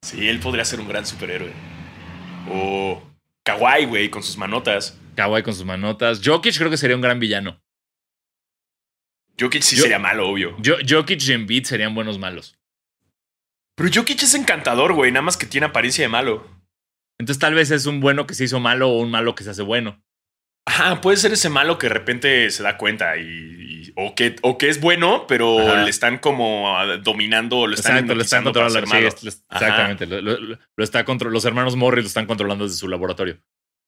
Sí, él podría ser un gran superhéroe. O Kawhi, güey, con sus manotas. Kawhi con sus manotas. Jokic creo que sería un gran villano. Jokic sí Yo- sería malo, obvio. Jo- Jokic y Embiid serían buenos malos. Pero Jokic es encantador, güey, nada más que tiene apariencia de malo. Entonces tal vez es un bueno que se hizo malo o un malo que se hace bueno. Ajá, puede ser ese malo que de repente se da cuenta y, y- o, que, o que es bueno, pero Ajá. le están como ah, dominando, lo están Exacto, lo están controlando. sí, es- exactamente. Lo, lo- lo está contro- los hermanos Morris lo están controlando desde su laboratorio.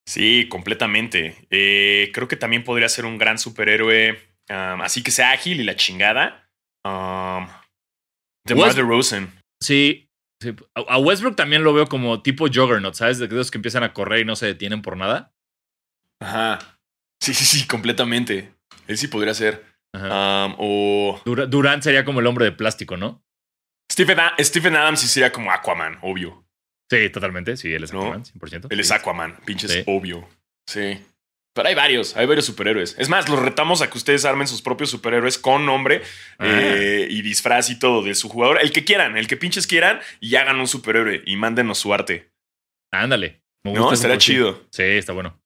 Sí, completamente. Eh, creo que también podría ser un gran superhéroe, um, así que sea ágil y la chingada. Um, West- DeRozan. Sí. sí. A a Westbrook también lo veo como tipo Juggernaut, ¿sabes? De esos que empiezan a correr y no se detienen por nada. Ajá. Sí, sí, sí, completamente. Él sí podría ser. Um, o Dura- Durant sería como el hombre de plástico, ¿no? Stephen, A- Stephen Adams sí sería como Aquaman, obvio. Sí, totalmente. Sí, él es No. Aquaman, 100%. Él es Sí. Aquaman, pinches Sí. obvio. Sí. Pero hay varios, hay varios superhéroes. Es más, los retamos a que ustedes armen sus propios superhéroes con nombre Ah. eh, y disfraz y todo de su jugador. El que quieran, el que pinches quieran y hagan un superhéroe y mándenos su arte. Ándale. Me No, gusta perfil. chido. Sí, está bueno.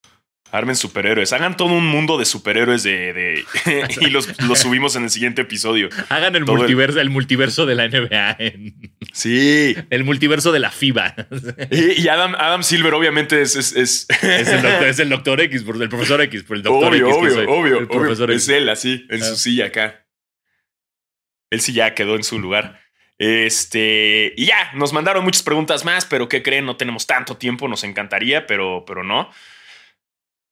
Armen superhéroes. Hagan todo un mundo de superhéroes de, de- y los, los subimos en el siguiente episodio. Hagan el Todo multiverso, el... multiverso de la NBA, en- Sí. el multiverso de la FIBA. Y, y Adam, Adam Silver obviamente es... es, es- Es el doctor, es el doctor X, por- el profesor X, por el doctor obvio, X. obvio, soy. obvio, El obvio. profesor Es X. él así, en Ah. su silla acá. Él sí ya quedó en su lugar. Este, y ya, nos mandaron muchas preguntas más, pero ¿qué creen? No tenemos tanto tiempo, nos encantaría, pero, pero no.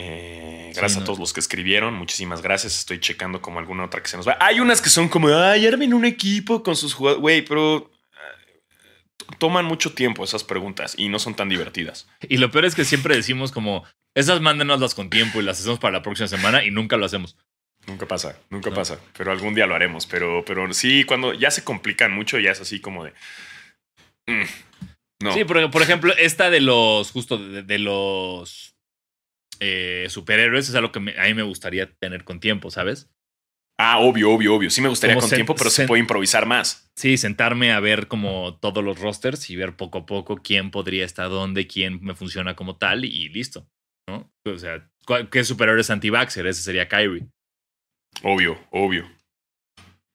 Eh, gracias Sí, a todos los que escribieron, muchísimas gracias. Estoy checando como alguna otra que se nos va. Hay unas que son como, ay, armen un equipo con sus jugadores, güey, pero eh, toman mucho tiempo esas preguntas y no son tan divertidas. Y lo peor es que siempre decimos como, esas mándenoslas con tiempo y las hacemos para la próxima semana y nunca lo hacemos. Nunca pasa, nunca No. pasa. Pero algún día lo haremos. Pero, pero sí, cuando ya se complican mucho, ya es así como de. mm, no. Sí, por, por ejemplo, esta de los, justo de, de los eh, superhéroes es algo que me- a mí me gustaría tener con tiempo, ¿sabes? Ah, obvio, obvio, obvio. Sí me gustaría Como con tiempo, pero se puede improvisar más. Sí, sentarme a ver como todos los rosters y ver poco a poco quién podría estar dónde, quién me funciona como tal y listo, ¿no? O sea, ¿cuál- ¿qué superhéroe es anti-vaxxer? Ese sería Kyrie. Obvio, obvio.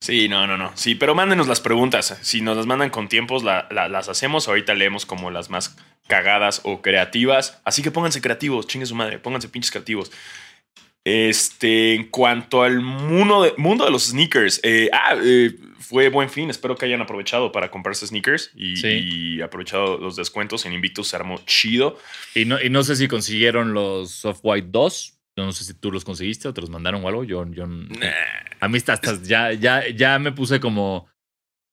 Sí, no, no, no. Sí, pero mándenos las preguntas. Si nos las mandan con tiempos, la- la- las hacemos. Ahorita leemos como las más cagadas o creativas. Así que pónganse creativos, chingue su madre, pónganse pinches creativos. Este, en cuanto al mundo de, mundo de los sneakers, eh, ah, eh, fue buen fin. Espero que hayan aprovechado para comprarse sneakers y, Sí. y aprovechado los descuentos. En Invictus se armó chido. Y no, y no sé si consiguieron los Off-White 2. Yo no sé si tú los conseguiste o te los mandaron o algo. Yo, yo a mí hasta, hasta ya, ya, ya me puse como.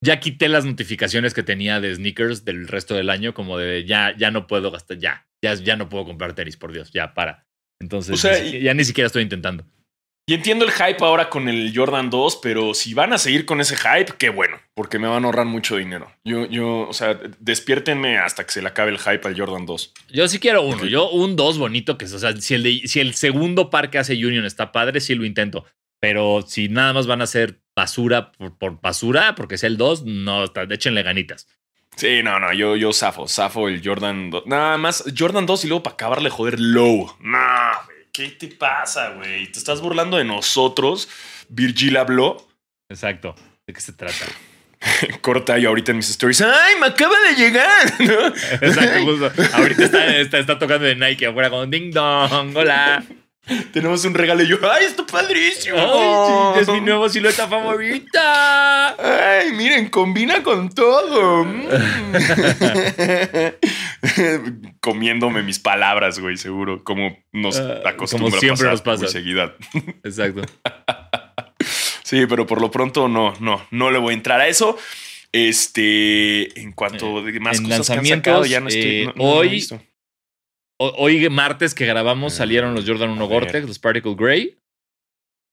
Ya quité las notificaciones que tenía de sneakers del resto del año, como de ya, ya no puedo gastar, ya, ya, ya no puedo comprar tenis, por Dios, ya para. Entonces, O sea, ni ya ni siquiera estoy intentando. Y entiendo el hype ahora con el Jordan 2, pero si van a seguir con ese hype, qué bueno, porque me van a ahorrar mucho dinero. Yo, yo, o sea, despiértenme hasta que se le acabe el hype al Jordan 2. Yo sí quiero uno, yo un 2 bonito, que es, o sea, si el, de- si el segundo par que hace Union está padre, sí lo intento. Pero si nada más van a ser basura por, por basura, porque sea el 2, no, está- échenle ganitas. Sí, no, no, yo, yo zafo, zafo el Jordan 2. Nada más, Jordan 2 y luego para acabarle joder low. No, ¿qué te pasa, güey? ¿Te estás burlando de nosotros? Virgil habló. Exacto. ¿De qué se trata? Corta yo ahorita en mis stories. ¡Ay, me acaba de llegar! ¿no? Exacto, justo. Ahorita está, está, está tocando de Nike afuera con ding dong, hola. Tenemos un regalo y yo, ¡ay, está padrísimo! Ay, sí, es mi nueva silueta favorita. Ay, miren, combina con todo. Mm. Comiéndome mis palabras, güey, seguro. Como nos Ah, acostumbra como siempre pasar nos pasa. muy seguida. Exacto. Sí, pero por lo pronto no, no, no le voy a entrar a eso. Este, en cuanto de más en cosas que han sacado, ya no estoy. eh, no- no hoy-. Hoy martes que grabamos Ah, salieron los Jordan 1 a ver. Gore-Tex, los Particle Grey,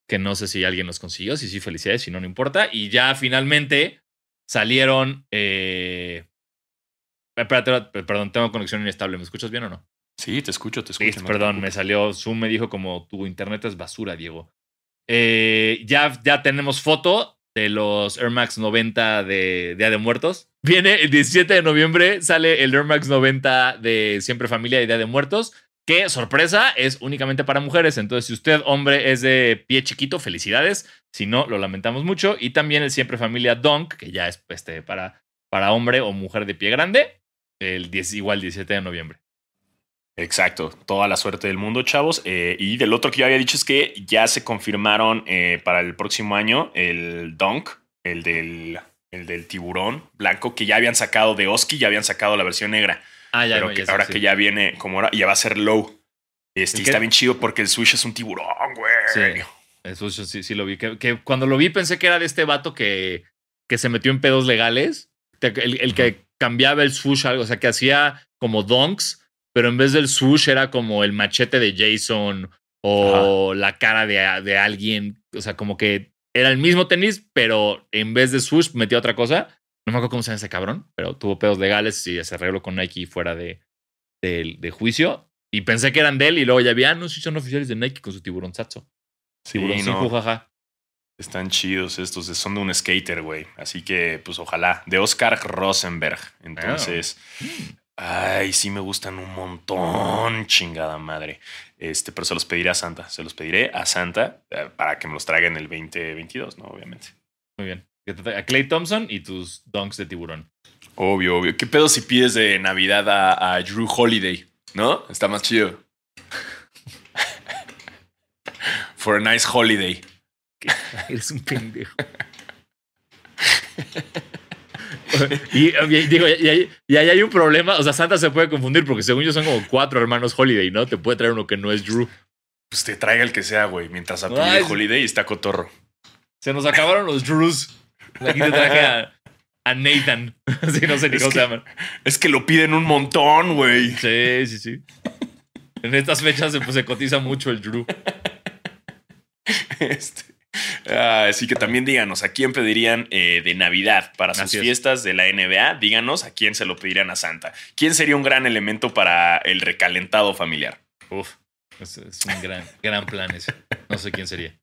que no sé si alguien los consiguió, si sí, felicidades, si no, no importa. Y ya finalmente salieron... Eh... Espérate, perdón, tengo conexión inestable. ¿Me escuchas bien o no? Sí, te escucho, te escucho. Listo, no te perdón, me salió. Zoom me dijo como tu internet es basura, Diego. Eh, ya, ya tenemos foto de los Air Max 90 de Día de Muertos. Viene el 17 de noviembre, sale el Air Max 90 de Siempre Familia y Día de Muertos. Que, sorpresa, es únicamente para mujeres. Entonces, si usted, hombre, es de pie chiquito, felicidades. Si no, lo lamentamos mucho. Y también el Siempre Familia Dunk, que ya es este, para, para hombre o mujer de pie grande. El 10, igual 17 de noviembre. Exacto, toda la suerte del mundo, chavos. Eh, y del otro que yo había dicho es que ya se confirmaron eh, para el próximo año el Dunk, el del, el del tiburón blanco, que ya habían sacado de Oski, ya habían sacado la versión negra. Ah, ya, pero no, que ya sé, ahora sí. que ya viene como ahora, ya va a ser low. Este, ¿El está bien chido porque el Switch es un tiburón, güey. Sí. Eso yo sí, sí lo vi. Que, que cuando lo vi pensé que era de este vato que, que se metió en pedos legales. El, el que cambiaba el swoosh, algo, o sea, que hacía como donks, pero en vez del swoosh era como el machete de Jason o la cara de, de alguien. O sea, como que era el mismo tenis, pero en vez de swoosh metía otra cosa. No me acuerdo cómo se llama ese cabrón, pero tuvo pedos legales y se arregló con Nike fuera de, de, de juicio. Y pensé que eran de él y luego ya vi, ah, no, sí son oficiales de Nike con su tiburón. Sí, Tiburón no, jaja. están chidos estos, son de un skater, güey. Así que, pues ojalá. De Oscar Rosenberg. Entonces, ay, sí me gustan un montón, chingada madre. Este, pero se los pediré a Santa. Se los pediré a Santa eh, para que me los traiga en el 2022, ¿no? Obviamente. Muy bien. A Clay Thompson y tus donks de tiburón. Obvio, obvio. ¿Qué pedo si pides de Navidad a, a Drew Holiday? ¿No? Está más chido. For a nice holiday. Eres un pendejo. y, y digo, y, ahí- y ahí hay un problema. O sea, Santa se puede confundir porque según yo son como cuatro hermanos Holiday, ¿no? Te puede traer uno que no es Drew. Pues te traiga el que sea, güey. Mientras a tu Ay, holiday está cotorro. Se nos acabaron los Drews. Aquí te traje a, a Nathan. Sí, no sé ni Es cómo que- se llaman. Es que lo piden un montón, güey. Sí, sí, sí. En estas fechas se, pues, se cotiza mucho el Drew. Este, así que también díganos a quién pedirían eh, de Navidad para sus Así es. fiestas de la NBA. Díganos a quién se lo pedirían a Santa. ¿Quién sería un gran elemento para el recalentado familiar? Uf, es, es un gran, gran plan ese. No sé quién sería.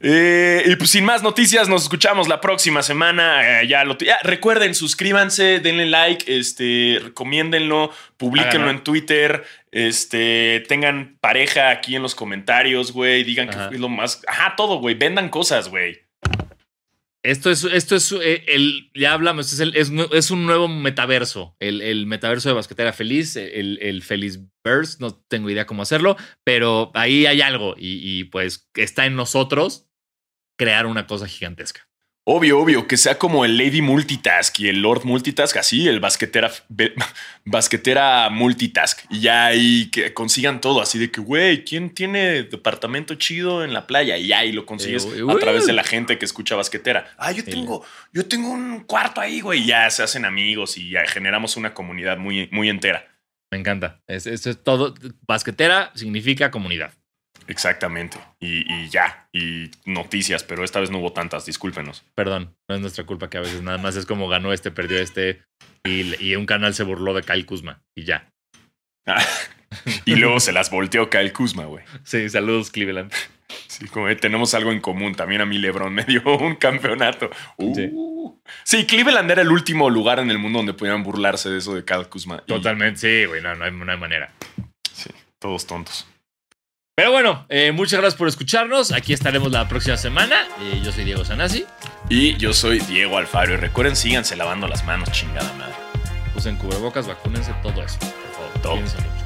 Eh, y pues sin más noticias, nos escuchamos la próxima semana. Eh, ya lo ya, recuerden, suscríbanse, denle like, este, recomiéndenlo, publíquenlo en Twitter, este, tengan pareja aquí en los comentarios, güey, digan Ajá. que fue lo más, ajá, todo, güey, vendan cosas, güey. Esto es, esto es eh, el, ya hablamos, es, el- es, es un nuevo metaverso, el, el metaverso de Basquetera Feliz, el, el Feliz Verse, no tengo idea cómo hacerlo, pero ahí hay algo y, y, pues está en nosotros crear una cosa gigantesca. Obvio, obvio, que sea como el Lady Multitask y el Lord Multitask, así, el basquetera, basquetera multitask. Y ya ahí que consigan todo, así de que, güey, ¿quién tiene departamento chido en la playa? Y ya ahí lo consigues Eh, a través de la gente que escucha basquetera. Ah, yo tengo, yo tengo un cuarto ahí, güey. Y ya se hacen amigos y ya generamos una comunidad muy, muy entera. Me encanta. Es, es- es todo. Basquetera significa comunidad. Exactamente. Y, y ya. Y noticias, pero esta vez no hubo tantas, discúlpenos. Perdón, no es nuestra culpa que a veces nada más es como ganó este, perdió este y, y un canal se burló de Kyle Kuzma y ya. y luego se las volteó Kyle Kuzma, güey. Sí, saludos Cleveland. Sí, como eh, tenemos algo en común. También a mí LeBron me dio un campeonato. Uh. Sí. Cleveland era el último lugar en el mundo donde podían burlarse de eso de Kyle Kuzma. Y- Totalmente, sí, güey, no, no hay, no hay manera. sí, todos tontos. Pero bueno, eh, muchas gracias por escucharnos. Aquí estaremos la próxima semana. Eh, yo soy Diego Sanasi. Y yo soy Diego Alfaro. Y recuerden, síganse lavando las manos, chingada madre. Usen cubrebocas, vacúnense, todo eso. Por favor, Todo.